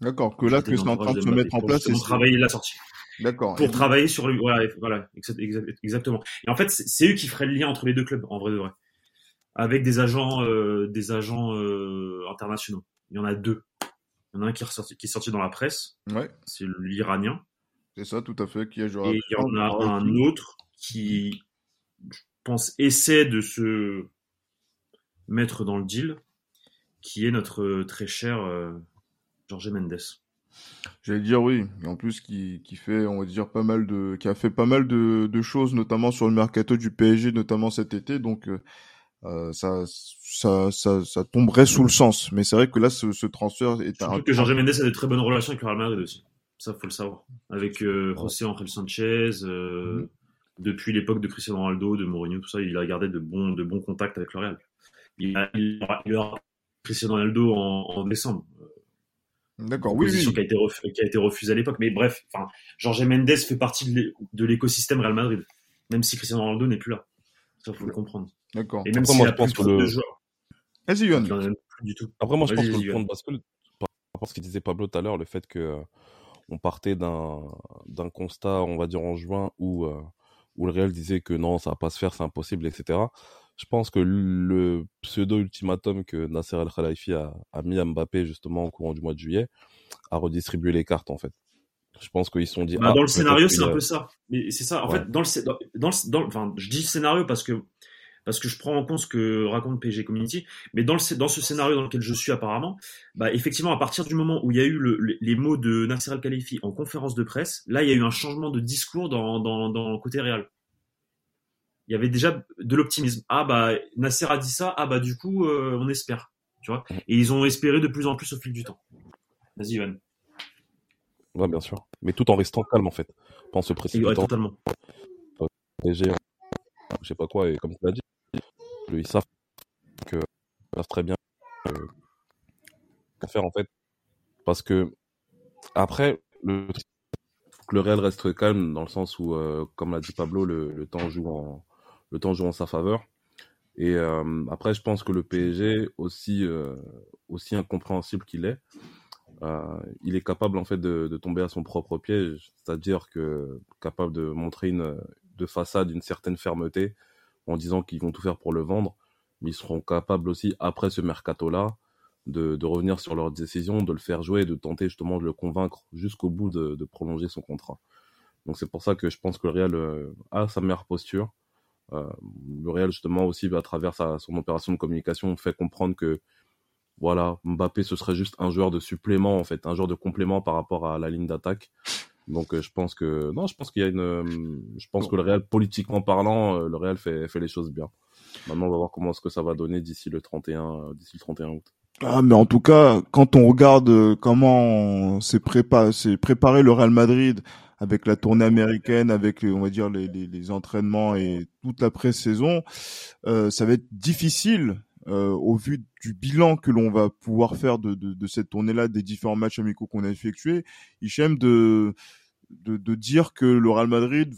D'accord, que là, que c'est en train de se mettre en place. Pour travailler la sortie. D'accord. Pour travailler sur le, voilà, voilà, exactement. Et en fait, c'est eux qui feraient le lien entre les deux clubs, en vrai de vrai avec des agents, euh, des agents euh, internationaux. Il y en a deux. Il y en a un qui est, ressorti, qui est sorti dans la presse. Ouais. C'est l'Iranien. C'est ça, tout à fait. Qui est Et il y en a un autre qui, je pense, essaie de se mettre dans le deal, qui est notre très cher euh, Jorge Mendes. J'allais dire oui, et en plus qui, qui fait, on va dire pas mal de, qui a fait pas mal de, de choses, notamment sur le mercato du PSG, notamment cet été. Donc euh, euh, ça, ça, ça, ça, tomberait sous le sens. Mais c'est vrai que là, ce, ce transfert est Surtout un... que Jorge Mendes a de très bonnes relations avec le Real Madrid aussi. Ça, faut le savoir. Avec euh, José Angel Sanchez, euh, mm-hmm. depuis l'époque de Cristiano Ronaldo, de Mourinho, tout ça, il a gardé de bons, de bons contacts avec le Real. Il a, il a, il Cristiano Ronaldo en, en décembre. D'accord, oui, oui. Qui a été, refusée, qui a été refusée à l'époque. Mais bref, enfin, Jorge Mendes fait partie de l'écosystème Real Madrid. Même si Cristiano Ronaldo n'est plus là. Ça, faut le comprendre. D'accord. Et même si moi, je pense que le. Vas-y, Yohan. Du tout. Après, moi, je pense que le point de bascule, par rapport à ce qu'il disait Pablo tout à l'heure, le fait que euh, on partait d'un d'un constat, on va dire en juin, où euh, où le Real disait que non, ça va pas se faire, c'est impossible, etc. Je pense que le pseudo ultimatum que Nasser El Khalifi a, a mis à Mbappé justement au courant du mois de juillet a redistribué les cartes en fait. Je pense qu'ils se sont dit. Bah, ah, dans le scénario, c'est un peu ça. Mais c'est ça. En ouais. fait, dans le, dans, dans, dans, enfin, je dis scénario parce que parce que je prends en compte ce que raconte PG Community, mais dans, le, dans ce scénario dans lequel je suis apparemment, bah effectivement, à partir du moment où il y a eu le, les mots de Nasser Al-Khalifi en conférence de presse, là, il y a eu un changement de discours dans, dans, dans le côté réel. Il y avait déjà de l'optimisme. Ah bah Nasser a dit ça, ah bah du coup, euh, on espère. Tu vois? Et ils ont espéré de plus en plus au fil du temps. Vas-y, Ivan. Ouais, bien sûr. Mais tout en restant calme, en fait. Pas en se précipitant. Ouais, totalement. PG, je sais pas quoi, et comme tu l'as dit, ils savent que ils savent très bien euh, faire en fait parce que après le le réel reste calme dans le sens où euh, comme l'a dit Pablo le, le, temps joue en le temps joue en sa faveur Et après, je pense que le PSG, aussi, aussi incompréhensible qu'il est, il est capable en fait de, de tomber à son propre piège, c'est-à-dire que capable de montrer une de façade une certaine fermeté en disant qu'ils vont tout faire pour le vendre, mais ils seront capables aussi après ce mercato-là de, de, revenir sur leur décision, de le faire jouer, de tenter justement de le convaincre jusqu'au bout de, de, prolonger son contrat. Donc c'est pour ça que je pense que le Real euh, a sa meilleure posture. Euh, le Real justement aussi à travers sa, son opération de communication fait comprendre que voilà Mbappé ce serait juste un joueur de supplément en fait, un joueur de complément par rapport à la ligne d'attaque. Donc euh, je pense que non, je pense qu'il y a une, euh, je pense que le Real politiquement parlant, le Real fait fait les choses bien. Maintenant on va voir comment est-ce que ça va donner d'ici le 31 d'ici le 31 août. Ah, mais en tout cas, quand on regarde euh, comment s'est préparé, préparé le Real Madrid avec la tournée américaine, avec on va dire les, les, les entraînements et toute la pré-saison, euh, ça va être difficile euh, au vu du bilan que l'on va pouvoir faire de, de, de cette tournée-là, des différents matchs amicaux qu'on a effectués, Hichem de, de, de dire que le Real Madrid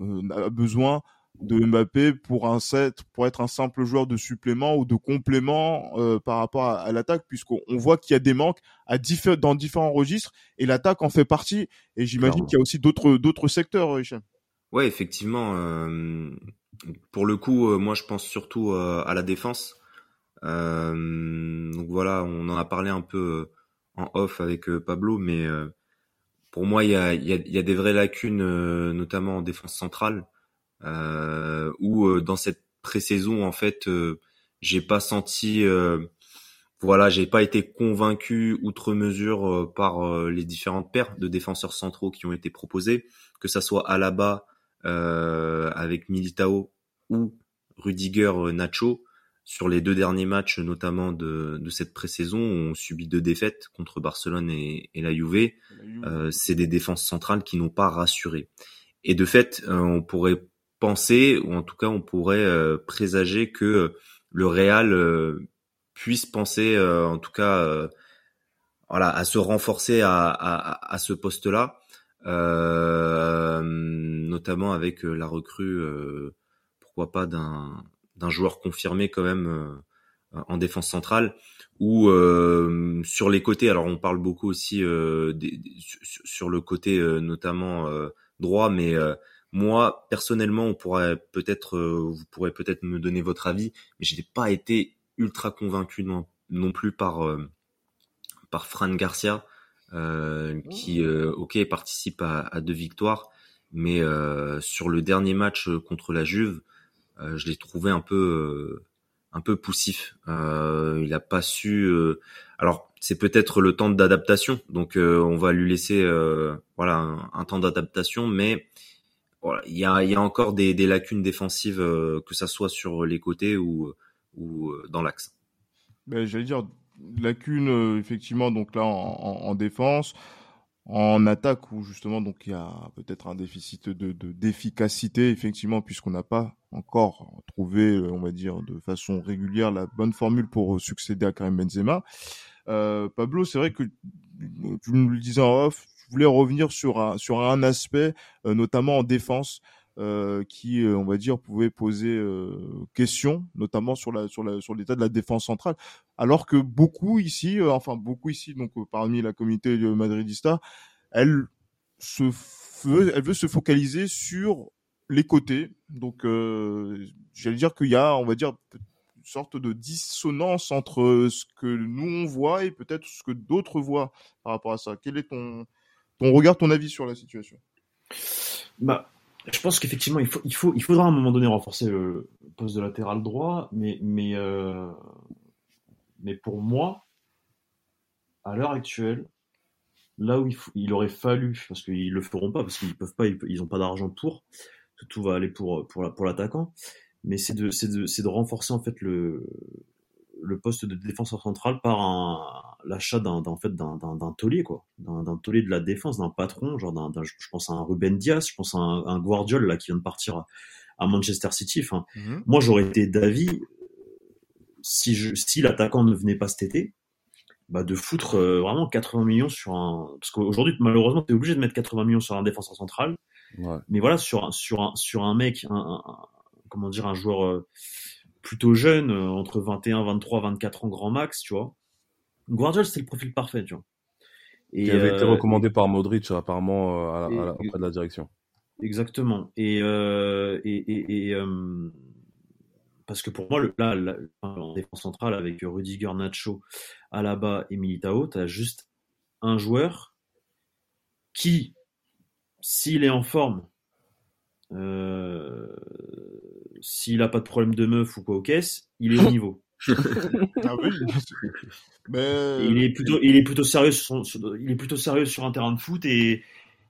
euh, a besoin de Mbappé pour un set, pour être un simple joueur de supplément ou de complément euh, par rapport à, l'attaque, puisqu'on voit qu'il y a des manques à dans différents registres et l'attaque en fait partie. Et j'imagine qu'il y a aussi d'autres d'autres secteurs, Hichem. Ouais, effectivement. Euh, pour le coup, euh, moi je pense surtout euh, à la défense. donc voilà, on en a parlé un peu en off avec Pablo, mais pour moi il y a, y, a, y a des vraies lacunes, notamment en défense centrale euh, où euh, dans cette pré-saison en fait euh, j'ai pas senti voilà, j'ai pas été convaincu outre mesure par les différentes paires de défenseurs centraux qui ont été proposées, que ça soit Alaba euh, avec Militao ou Rudiger Nacho. Sur les deux derniers matchs, notamment de, de cette pré-saison, on subit deux défaites contre Barcelone et, et la Juve. Euh, c'est des défenses centrales qui n'ont pas rassuré. Et de fait, on pourrait penser, ou en tout cas on pourrait euh, présager que euh, le Real euh, puisse penser, en tout cas, voilà, à se renforcer à, ce poste-là, notamment avec la recrue, pourquoi pas d'un d'un joueur confirmé quand même en défense centrale ou sur les côtés. Alors on parle beaucoup aussi sur, le côté notamment droit, mais moi, personnellement, on pourrait peut-être, euh, vous pourrez peut-être me donner votre avis, mais je n'ai pas été ultra convaincu non, non plus par euh, par Fran Garcia, euh, qui, ok, participe à, à, deux victoires, mais sur le dernier match contre la Juve, je l'ai trouvé un peu un peu poussif. il n'a pas su. alors, c'est peut-être le temps d'adaptation, donc on va lui laisser voilà un, un temps d'adaptation, mais il y a, y a encore des, des lacunes défensives, euh, que ça soit sur les côtés ou, ou euh, dans l'axe. Ben, J'allais dire lacunes, euh, effectivement, donc là en, en, défense, en attaque où justement donc il y a peut-être un déficit de d'efficacité, effectivement, puisqu'on n'a pas encore trouvé, on va dire, de façon régulière la bonne formule pour succéder à Karim Benzema. Euh, Pablo, c'est vrai que tu nous le disais en off, je voulais revenir sur un, sur un aspect, euh, notamment en défense, euh, qui, euh, on va dire, pouvait poser question, notamment sur la sur la sur l'état de la défense centrale, alors que beaucoup ici, enfin beaucoup ici, donc parmi la communauté madridista, elle se veut, elle veut se focaliser sur les côtés. Donc, j'allais dire qu'il y a, on va dire, une sorte de dissonance entre ce que nous on voit et peut-être ce que d'autres voient par rapport à ça. Quel est ton ton regard, ton avis sur la situation. Bah, je pense qu'effectivement, il, faut, il, faut, il faudra à un moment donné renforcer le poste de latéral droit, mais, mais, euh, mais pour moi, à l'heure actuelle, là où il, aurait fallu, parce qu'ils le feront pas, parce qu'ils peuvent pas, ils n'ont pas d'argent pour, tout va aller pour, pour, pour l'attaquant, mais c'est de, de, de renforcer en fait le, le poste de défenseur central par un, l'achat d'un, en fait, d'un, d'un, taulier, quoi. D'un, taulier de la défense, d'un patron, genre d'un, je pense à un Ruben Diaz, je pense à un, un Guardiol, là, qui vient de partir à, Manchester City. Enfin, mhm. moi, j'aurais été d'avis, si je, si l'attaquant ne venait pas cet été, bah, de foutre euh, vraiment 80 millions sur un, parce qu'aujourd'hui, malheureusement, t'es obligé de mettre 80 millions sur un défenseur central. Ouais. Mais voilà, sur un, sur un, sur un mec, un, comment dire, un joueur, euh, plutôt jeune, entre 21, 23, 24 ans grand max, tu vois. Guardiola, c'était le profil parfait, tu vois. Et, qui avait été recommandé par Modric apparemment à, à, auprès de la direction. Exactement. Et, et, et parce que pour moi, le, là, en défense centrale avec Rudiger, Nacho, Alaba et Militao, tu as juste un joueur qui, s'il est en forme, euh, s'il n'a pas de problème de meuf ou quoi aux caisses, il est au (laughs) niveau. ah oui, mais... il est plutôt, il est plutôt sérieux sur, son, il est plutôt sérieux sur un terrain de foot et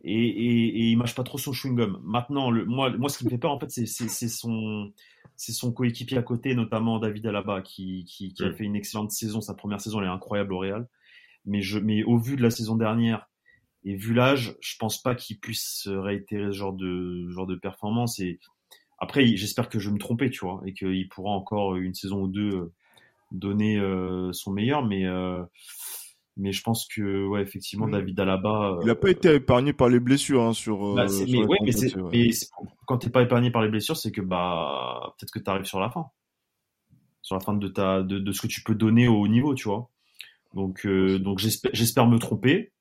et, et, et il mâche pas trop son chewing gum. Maintenant, le, moi, moi, ce qui me fait peur en fait, c'est son c'est son coéquipier à côté, notamment David Alaba, qui, qui, qui a mm. fait une excellente saison. Sa première saison, elle est incroyable au Real. Mais, je, mais au vu de la saison dernière et vu l'âge, je pense pas qu'il puisse réitérer ce genre de, genre de performance. Et après, j'espère que je vais me tromper, tu vois, et qu'il pourra encore une saison ou deux euh, donner euh, son meilleur. Mais euh, mais je pense que ouais effectivement. David Alaba il n'a pas été épargné par les blessures hein, sur, bah, mais, ouais, mais, quand t'es pas épargné par les blessures c'est que bah peut-être que tu arrives sur la fin. Sur la fin de ta de, de, ce que tu peux donner au haut niveau tu vois. Donc donc j'espère me tromper.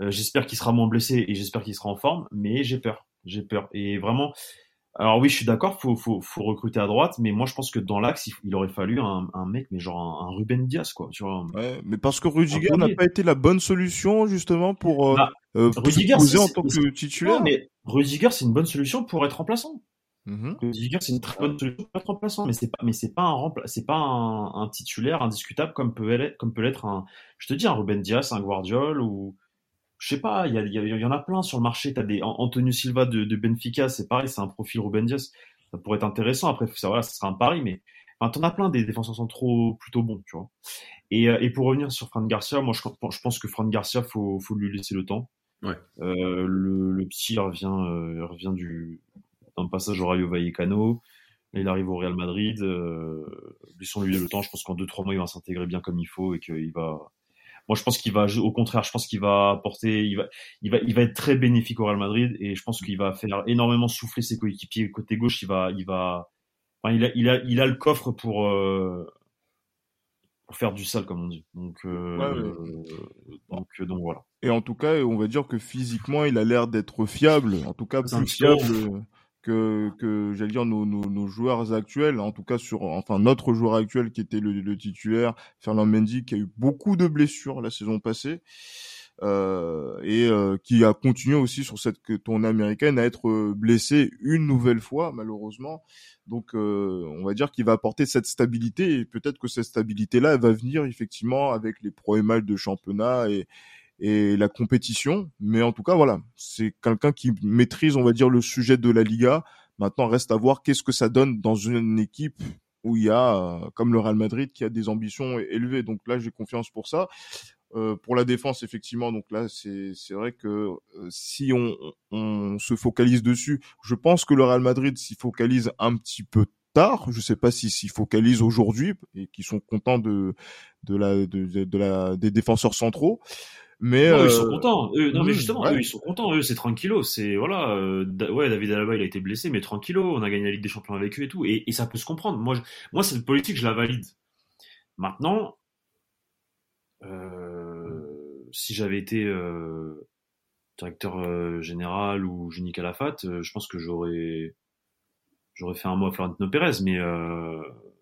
J'espère qu'il sera moins blessé et j'espère qu'il sera en forme mais j'ai peur. J'ai peur. Et vraiment alors oui, je suis d'accord, faut, faut, faut recruter à droite, mais moi je pense que dans l'axe, il, aurait fallu un, un, mec, mais genre un, Ruben Diaz, quoi. Tu vois. Ouais, mais parce que Rudiger n'a pas été la bonne solution justement pour euh, bah, euh Rudiger, en tant que titulaire. Non, mais Rudiger, c'est une bonne solution pour être remplaçant. Mmh Rudiger, c'est une très bonne solution pour être remplaçant, mais c'est pas, mais c'est pas un c'est pas un, un, titulaire indiscutable comme peut l'être, comme peut l'être un, je te dis un Ruben Diaz, un Guardiol ou je sais pas, il y, y, en a plein sur le marché. T'as des Antonio Silva de, de Benfica, c'est pareil, c'est un profil Ruben Dias. Ça pourrait être intéressant. Après, ça, voilà, ça sera un pari, mais enfin, t'en as plein des défenseurs centraux plutôt bons, tu vois. Et, euh, et pour revenir sur Fran Garcia, moi, je, je pense que Fran Garcia, faut, faut lui laisser le temps. Ouais. Euh, le, le petit revient, euh, revient du d'un passage au Rayo Vallecano. Il arrive au Real Madrid. Euh, laissons-lui le temps. Je pense qu'en deux trois mois, il va s'intégrer bien comme il faut et qu'il va moi, je pense qu'il va, au contraire, je pense qu'il va apporter, il va, il va, il va être très bénéfique au Real Madrid et je pense qu'il va faire énormément souffler ses coéquipiers côté gauche. Il va, il va, enfin, il a, il a, il a le coffre pour, euh, pour faire du sale, comme on dit. Donc, euh, donc, euh, donc voilà. Et en tout cas, on va dire que physiquement, il a l'air d'être fiable. En tout cas, plus fiable que, que j'allais dire nos, nos, nos, joueurs actuels, en tout cas sur, enfin notre joueur actuel qui était le, le titulaire, Fernand Mendy, qui a eu beaucoup de blessures la saison passée. Euh, et euh, qui a continué aussi sur cette tournée américaine à être euh, blessé une nouvelle fois malheureusement. Donc euh, on va dire qu'il va apporter cette stabilité et peut-être que cette stabilité là elle va venir effectivement avec les premiers matchs de championnat et, et la compétition. Mais en tout cas, voilà, c'est quelqu'un qui maîtrise, on va dire, le sujet de la Liga. Maintenant, reste à voir qu'est-ce que ça donne dans une équipe où il y a, euh, comme le Real Madrid, qui a des ambitions élevées. Donc là, j'ai confiance pour ça. Euh, pour la défense, effectivement, donc là, c'est vrai que euh, si on, on se focalise dessus, je pense que le Real Madrid s'y focalise un petit peu tard. Je sais pas s'ils s'y focalisent aujourd'hui et qui sont contents de de la de la des défenseurs centraux. Mais non, ils sont euh, contents. non, mais justement, eux, ils sont contents. Eux, c'est tranquillo. C'est voilà. Euh, ouais, David Alaba, il a été blessé, mais tranquillo. On a gagné la Ligue des Champions avec eux et tout. Et, et ça peut se comprendre. Moi, je, moi, cette politique, je la valide. Maintenant, euh, si j'avais été euh, directeur euh, général ou Juni Calafat, je pense que j'aurais j'aurais fait un mot à Florentino Pérez, mais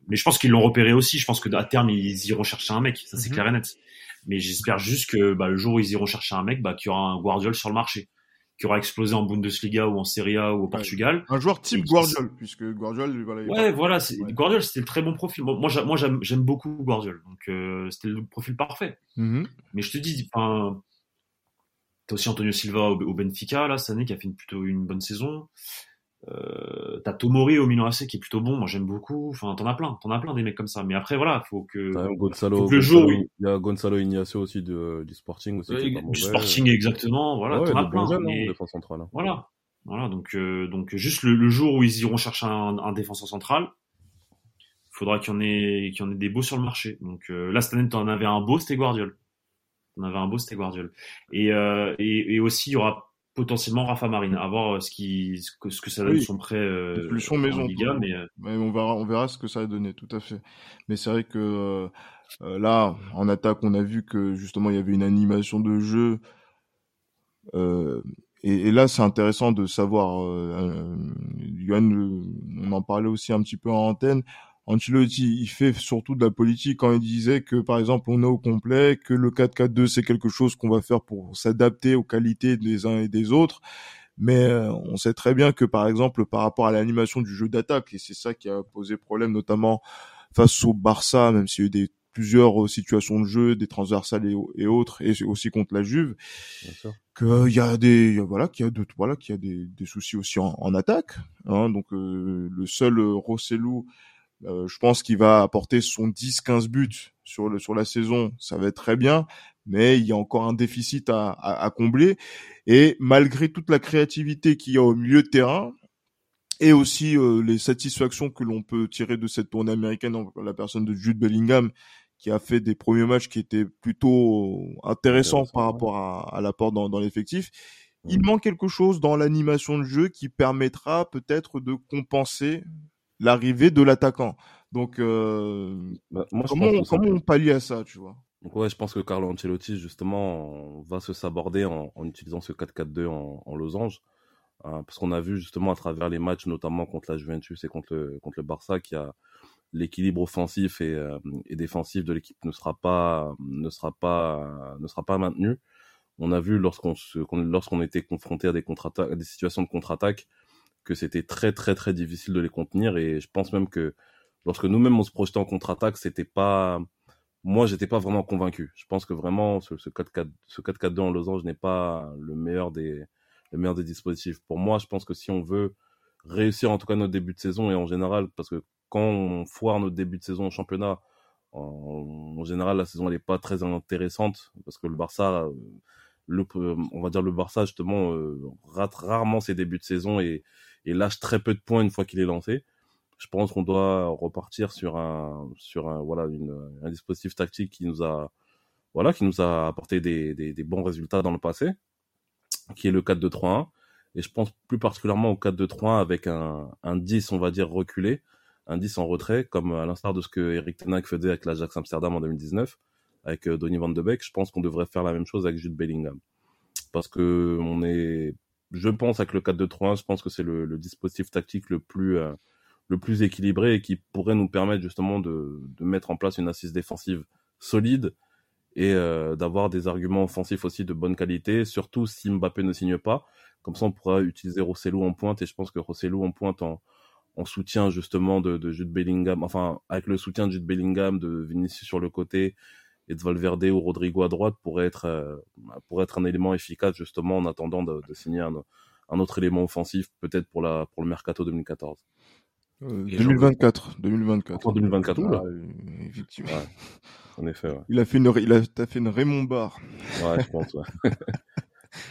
mais je pense qu'ils l'ont repéré aussi. Je pense que à terme, ils iront chercher un mec. Ça, c'est mhm. clair et net. Mais j'espère juste que bah, le jour où ils iront chercher un mec, bah, qu'il y aura un Guardiol sur le marché, qui aura explosé en Bundesliga ou en Serie A ou au Portugal. Un joueur type Guardiol, puisque Guardiol, voilà. Ouais, voilà, Guardiol, c'était le très bon profil. moi, moi, j'aime beaucoup Guardiol, donc euh, c'était le profil parfait. Mm-hmm. Mais je te dis, enfin, t'as aussi Antonio Silva au, Benfica là cette année qui a fait une, plutôt une bonne saison. Euh, t'as Tomori au Milan AC qui est plutôt bon, moi j'aime beaucoup. Enfin, t'en as plein, t'en as plein des mecs comme ça. Mais après, voilà, faut que. Gonzalo, le jour, il y a Gonzalo Ignacio aussi de, du Sporting aussi. du Sporting exactement, voilà, t'en as plein. Jeunes, mais... hein, centrale. Hein. Voilà, voilà. Donc, euh, donc juste le, jour où ils iront chercher un, un défenseur central, il faudra qu'il y en ait, qu'il y en ait des beaux sur le marché. Donc euh, là cette année, t'en avais un beau, c'était Guardiol. T'en avais un beau, c'était Guardiol. Et, euh, et, et aussi, il y aura potentiellement Rafa Marine, à voir ce qui ce que, ce que ça donne son prêt euh, maison, Liga, mais, on verra on verra ce que ça va donner tout à fait. Mais c'est vrai que là en attaque on a vu que justement il y avait une animation de jeu euh, et, et, là, c'est intéressant de savoir, euh, Yann, on en parlait aussi un petit peu en antenne, Ancelotti, il fait surtout de la politique quand il disait que, par exemple, on est au complet, que le 4-4-2, c'est quelque chose qu'on va faire pour s'adapter aux qualités des uns et des autres. Mais euh, on sait très bien que, par exemple, par rapport à l'animation du jeu d'attaque, et c'est ça qui a posé problème, notamment face au Barça, même s'il y a eu des plusieurs euh, situations de jeu, des transversales et, autres, et aussi contre la Juve, qu'il y a des voilà qu'il y a de, voilà qu'il y a des, des, soucis aussi en, en attaque. Hein, donc euh, le seul euh, Rossellou, euh, je pense qu'il va apporter son 10-15 buts sur le sur la saison, ça va être très bien, mais il y a encore un déficit à, à, à combler. Et malgré toute la créativité qu'il y a au milieu de terrain, et aussi les satisfactions que l'on peut tirer de cette tournée américaine en la personne de Jude Bellingham qui a fait des premiers matchs qui étaient plutôt intéressants par rapport à, à l'apport dans, dans l'effectif. Il manque quelque chose dans l'animation de jeu qui permettra peut-être de compenser l'arrivée de l'attaquant. Donc, euh, bah, moi, comment, on, comment on pallie à ça, tu vois? Donc ouais, je pense que Carlo Ancelotti justement va se saborder en, en utilisant ce 4-4-2 en, en, losange, hein, parce qu'on a vu justement à travers les matchs, notamment contre la Juventus et contre le, contre le Barça, qui a l'équilibre offensif et, euh, et, défensif de l'équipe ne sera pas ne sera pas ne sera pas maintenu. On a vu lorsqu'on lorsqu'on était confronté à des à des situations de contre-attaque que c'était très très très difficile de les contenir et je pense même que lorsque nous-mêmes on se projetait en contre-attaque, c'était pas moi j'étais pas vraiment convaincu. Je pense que vraiment ce, ce 4-4 ce 4-4-2 en losange n'est pas le meilleur des le meilleur des dispositifs. Pour moi, je pense que si on veut réussir en tout cas notre début de saison et en général parce que quand on foire notre début de saison au championnat, en, général, la saison n'est pas très intéressante parce que le Barça, le, on va dire le Barça justement euh, rate rarement ses débuts de saison et, et lâche très peu de points une fois qu'il est lancé. Je pense qu'on doit repartir sur un sur un voilà une, un dispositif tactique qui nous a voilà qui nous a apporté des, des, des bons résultats dans le passé, qui est le 4-2-3-1. Et je pense plus particulièrement au 4-2-3-1 avec un, un 10, on va dire, reculé, un 10 en retrait, comme à l'instar de ce que Eric Tenac faisait avec l'Ajax Amsterdam en 2019, avec euh, Donny Van de Beek, je pense qu'on devrait faire la même chose avec Jude Bellingham. Parce que on est, je pense avec le 4-2-3-1, je pense que c'est le, le, dispositif tactique le plus, euh, le plus équilibré et qui pourrait nous permettre justement de, de mettre en place une assise défensive solide et euh, d'avoir des arguments offensifs aussi de bonne qualité, surtout si Mbappé ne signe pas. Comme ça, on pourra utiliser Rossellou en pointe et je pense que Rossellou en pointe en, en soutien justement de, de Jude Bellingham, enfin avec le soutien de Jude Bellingham, de Vinicius sur le côté et de Valverde ou Rodrigo à droite pourrait être euh, pourrait être un élément efficace justement en attendant de, de signer un, un, autre élément offensif peut-être pour la pour le mercato 2014. Euh, 2024, 2024. En 2024, ah, effectivement. Ouais. En effet, ouais. Il a fait une, il a, t'as fait une Raymond Barre. Ouais, je pense, ouais. (laughs)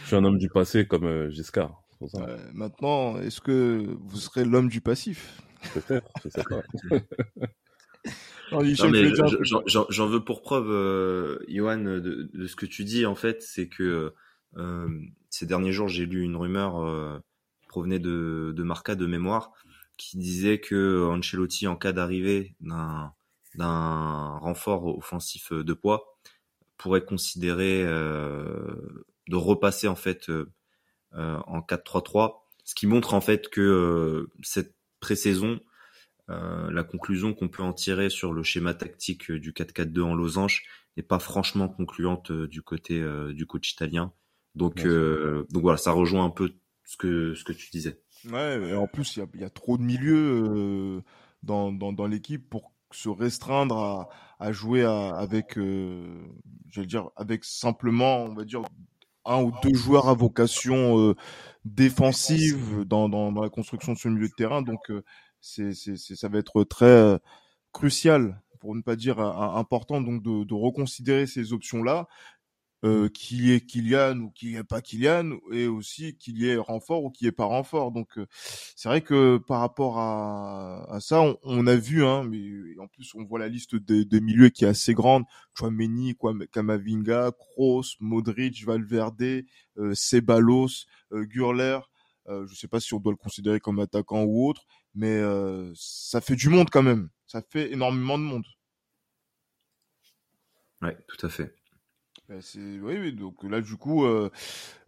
je suis un homme du passé comme euh, Giscard. Euh, maintenant, est-ce que vous serez l'homme du passif? Peut-être, je sais pas. (laughs) (laughs) J'en veux pour preuve, euh, Johan, de, de, ce que tu dis, en fait, c'est que euh, ces derniers jours, j'ai lu une rumeur euh, qui provenait de, de Marca de mémoire, qui disait que Ancelotti, en cas d'arrivée d'un d'un renfort offensif de poids, pourrait considérer euh, de repasser en fait euh, en 4-3-3, ce qui montre en fait que cette pré-saison, euh, la conclusion qu'on peut en tirer sur le schéma tactique du 4-4-2 en losange n'est pas franchement concluante du côté du coach italien. Donc, donc voilà, ça rejoint un peu ce que ce que tu disais. Ouais, et en plus il y a, y a, trop de milieux dans, dans, dans l'équipe pour se restreindre à, à jouer à, avec, euh, je veux dire, avec simplement, on va dire, un ou deux joueurs à vocation euh, défensive dans, dans, dans, la construction de ce milieu de terrain. Donc, euh, c'est, c'est, ça va être très euh, crucial, pour ne pas dire important, donc de, de reconsidérer ces options-là. euh, qu'il y ait Kylian ou qu'il n'y ait pas Kylian, et aussi qu'il y ait renfort ou qu'il n'y ait pas renfort. Donc euh, c'est vrai que par rapport à, à ça, on, on, a vu, hein, mais en plus on voit la liste des, des milieux qui est assez grande. Chouameni, Kamavinga, Kroos, Modric, Valverde, euh, Ceballos, euh, Gurler. Euh, je sais pas si on doit le considérer comme attaquant ou autre, mais euh, ça fait du monde quand même. Ça fait énormément de monde. Ouais, tout à fait. Ben oui, oui, donc là du coup, euh,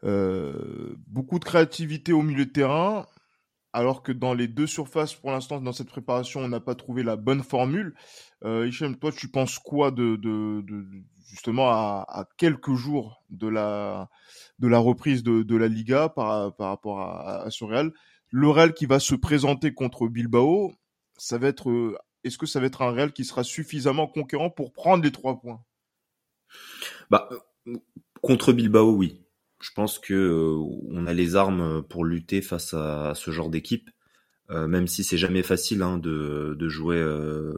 euh, beaucoup de créativité au milieu de terrain, alors que dans les deux surfaces, pour l'instant, dans cette préparation, on n'a pas trouvé la bonne formule. Euh, Hichem, toi, tu penses quoi de, de, de justement à, à, quelques jours de la de la reprise de, de la Liga par, par rapport à, à ce Real, le Real qui va se présenter contre Bilbao, ça va être, est-ce que ça va être un Real qui sera suffisamment conquérant pour prendre les trois points? Bah, contre Bilbao, oui. Je pense que euh, on a les armes pour lutter face à, ce genre d'équipe, euh, même si c'est jamais facile hein, de, de, jouer euh,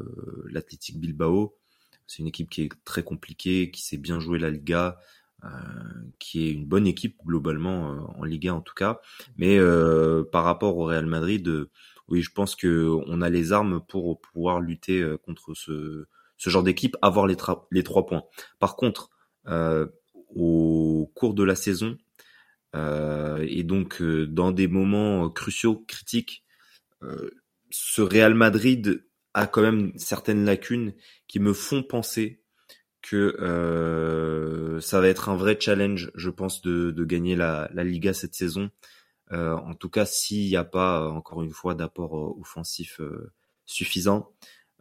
l'Athletic Bilbao. C'est une équipe qui est très compliquée, qui sait bien jouer la Liga, euh, qui est une bonne équipe globalement euh, en Liga en tout cas. Mais euh, par rapport au Real Madrid, oui, je pense que on a les armes pour pouvoir lutter contre ce, ce genre d'équipe, avoir les, les trois points. Par contre, euh, au cours de la saison euh, et donc euh, dans des moments cruciaux, critiques, ce Real Madrid a quand même certaines lacunes qui me font penser que euh, ça va être un vrai challenge, je pense, de, de gagner la, la, Liga cette saison. Euh, en tout cas, s'il n'y a pas, encore une fois, d'apport offensif euh, suffisant.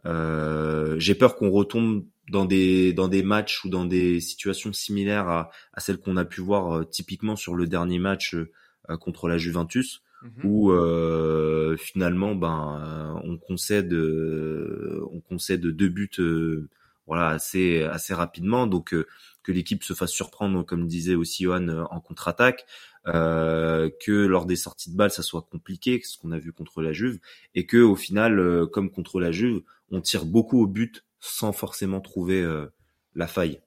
J'ai peur qu'on retombe dans des dans des matchs ou dans des situations similaires à, à celles qu'on a pu voir euh, typiquement sur le dernier match euh, contre la Juventus mhm. où euh, finalement ben on concède on concède deux buts voilà assez assez rapidement donc que l'équipe se fasse surprendre comme disait aussi Johan en contre-attaque euh, que lors des sorties de balles ça soit compliqué ce qu'on a vu contre la Juve et que au final comme contre la Juve on tire beaucoup au but sans forcément trouver euh, la faille.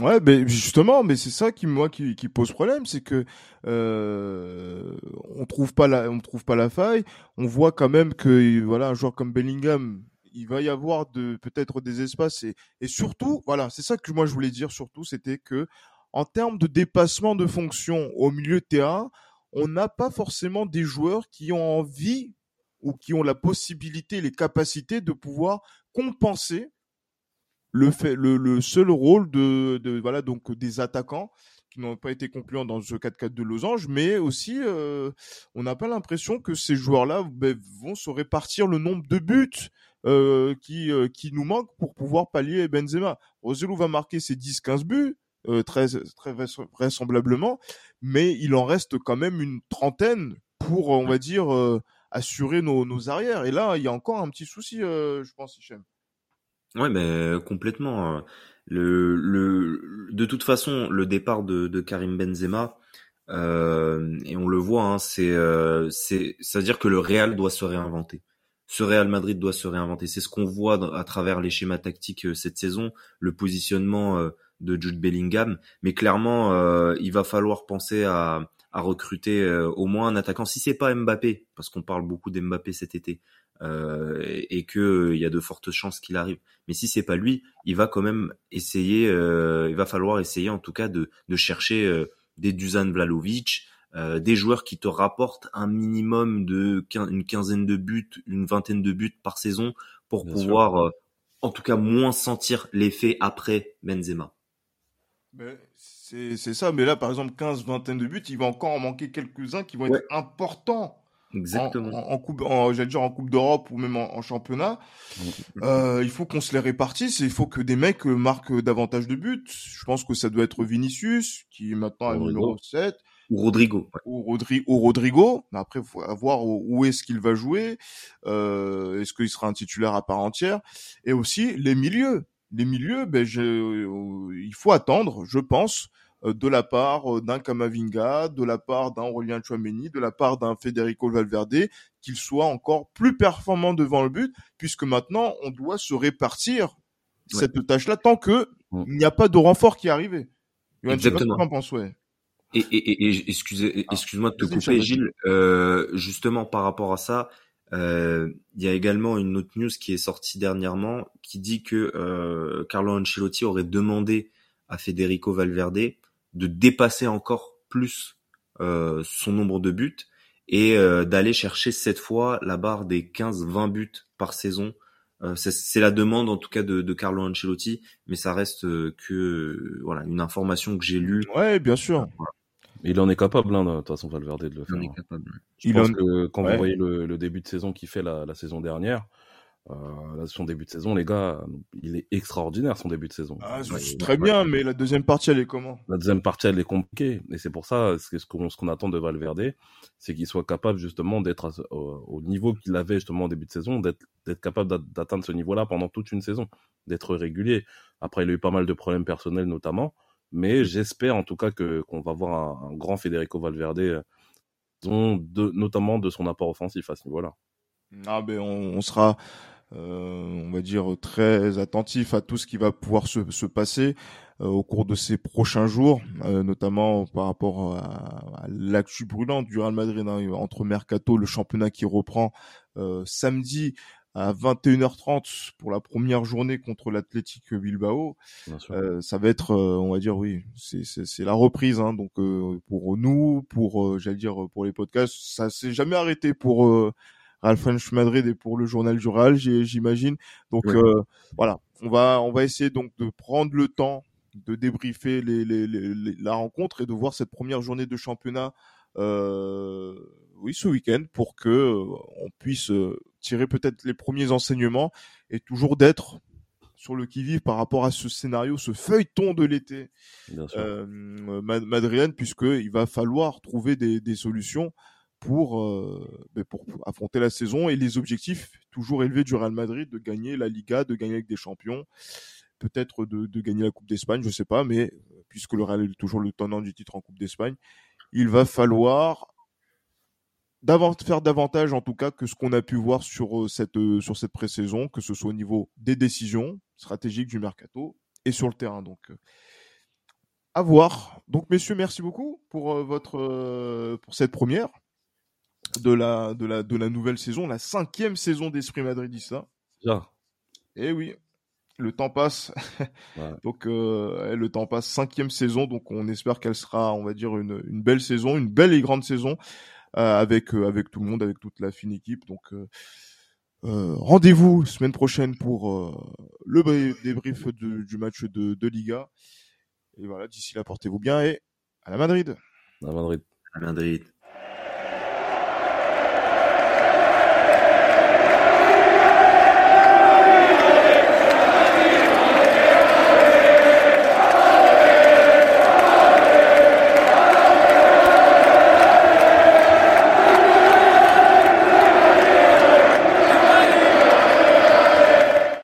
Ouais, mais justement, mais c'est ça qui moi qui, qui pose problème, c'est que euh, on trouve pas la on trouve pas la faille. On voit quand même que voilà un joueur comme Bellingham, il va y avoir peut-être des espaces et, surtout voilà c'est ça que moi je voulais dire surtout c'était que en termes de dépassement de fonction au milieu terrain, on n'a pas forcément des joueurs qui ont envie ou qui ont la possibilité, les capacités de pouvoir compenser le, seul rôle de, de, voilà donc des attaquants qui n'ont pas été concluants dans ce 4-4 de losange, mais aussi euh, on n'a pas l'impression que ces joueurs-là ben, vont se répartir le nombre de buts euh, qui, euh, qui nous manquent pour pouvoir pallier Benzema. Roselu va marquer ses 10-15 buts, euh, très, très vraisemblablement, mais il en reste quand même une trentaine pour, on va dire, assurer nos, arrières. Et là, il y a encore un petit souci, je pense, Hichem. Ouais, mais complètement. Euh, le, de toute façon, le départ de, Karim Benzema, et on le voit, hein, c'est, c'est, c'est à dire que le Real doit se réinventer. Ce Real Madrid doit se réinventer. C'est ce qu'on voit à travers les schémas tactiques euh, cette saison, le positionnement euh, de Jude Bellingham. Mais clairement, il va falloir penser à, recruter au moins un attaquant. Si c'est pas Mbappé, parce qu'on parle beaucoup d'Mbappé cet été, euh, et que euh, il y a de fortes chances qu'il arrive. Mais si c'est pas lui, il va quand même essayer. Euh, il va falloir essayer en tout cas de, chercher des Dusan Vlalovic, des joueurs qui te rapportent un minimum de une quinzaine de buts, une vingtaine de buts par saison pour pouvoir, en tout cas, moins sentir l'effet après Benzema. c'est ça, mais là, par exemple, 15, vingtaine de buts, il va encore en manquer quelques-uns qui vont être importants Exactement. En, en, coupe, j'allais dire en coupe d'Europe ou même en, championnat, euh, il faut qu'on se les répartisse. Et il faut que des mecs euh, marquent davantage de buts. Je pense que ça doit être Vinicius qui est maintenant à numéro 7 ou Rodrigo ou, Rodri ou Rodrigo. Mais après, faut voir où, est-ce qu'il va jouer. Euh, est-ce qu'il sera un titulaire à part entière? Et aussi les milieux. Les milieux, ben, je, euh, il faut attendre, je pense, euh, de la part d'un Kamavinga, de la part d'un Aurélien Chouameni, de la part d'un Federico Valverde, qu'il soit encore plus performant devant le but, puisque maintenant on doit se répartir cette tâche-là tant que il n'y a pas de renfort qui est arrivé. Exactement. Tu penses, ouais. Et, et, et, excusez, ah, excuse-moi de te couper, Gilles. Euh, justement, par rapport à ça, euh, il y a également une autre news qui est sortie dernièrement qui dit que euh, Carlo Ancelotti aurait demandé à Federico Valverde de dépasser encore plus euh, son nombre de buts et euh, d'aller chercher cette fois la barre des 15-20 buts par saison. Euh, c'est la demande en tout cas de, de, Carlo Ancelotti, mais ça reste que voilà une information que j'ai lue. Ouais, bien sûr. Il en est capable, hein, de toute façon, Valverde de le faire. Il en est capable. Je pense que quand vous voyez le, le, début de saison qu'il fait la, la, saison dernière, euh, son début de saison, les gars, il est extraordinaire son début de saison. Ah, très bien, mais la deuxième partie, elle est comment? La deuxième partie, elle est compliquée, et c'est pour ça, ce qu'on ce qu'on attend de Valverde, c'est qu'il soit capable justement d'être au niveau qu'il avait justement au début de saison, d'être d'être capable d'atteindre ce niveau-là pendant toute une saison, d'être régulier. Après, il a eu pas mal de problèmes personnels notamment, mais j'espère en tout cas que qu'on va voir un, grand Federico Valverde, euh, de, notamment de son apport offensif à ce niveau-là. Ah ben on, on sera euh, on va dire très attentif à tout ce qui va pouvoir se, se passer euh, au cours de ces prochains jours, euh, notamment par rapport à, à l'actu brûlante du Real Madrid hein, entre mercato, le championnat qui reprend samedi à 21h30 pour la première journée contre l'Athletic Bilbao. Euh, ça va être, on va dire, oui, c'est la reprise. Hein, donc pour nous, pour, j'allais dire, pour les podcasts, ça s'est jamais arrêté pour Ralph Madrid et pour le journal du Real, j'imagine. Donc euh, voilà, on va on va essayer donc de prendre le temps de débriefer les, les, les, la rencontre et de voir cette première journée de championnat euh, oui ce week-end pour que euh, on puisse euh, tirer peut-être les premiers enseignements et toujours d'être sur le qui-vive par rapport à ce scénario, ce feuilleton de l'été euh, madrienne, puisqu'il va falloir trouver des, des solutions pour, euh, ben, pour affronter la saison et les objectifs toujours élevés du Real Madrid de gagner la Liga, de gagner avec des champions, peut-être de, de, gagner la Coupe d'Espagne, je sais pas, mais puisque le Real est toujours le tenant du titre en Coupe d'Espagne, il va falloir faire davantage en tout cas que ce qu'on a pu voir sur euh, cette euh, sur cette pré-saison, que ce soit au niveau des décisions stratégiques du mercato et sur le terrain. Donc à voir. Donc messieurs, merci beaucoup pour votre pour cette première de la, de la, de la nouvelle saison, la cinquième saison d'Esprit Madridista. Ja. Et eh oui, le temps passe. (laughs) donc euh, le temps passe, cinquième saison, donc on espère qu'elle sera, on va dire, une, une belle saison, une belle et grande saison euh, avec, euh, avec tout le monde, avec toute la fine équipe. Donc rendez-vous semaine prochaine pour le débrief du match de, de Liga. Et voilà, d'ici là, portez-vous bien et à la Madrid. À Madrid. À Madrid.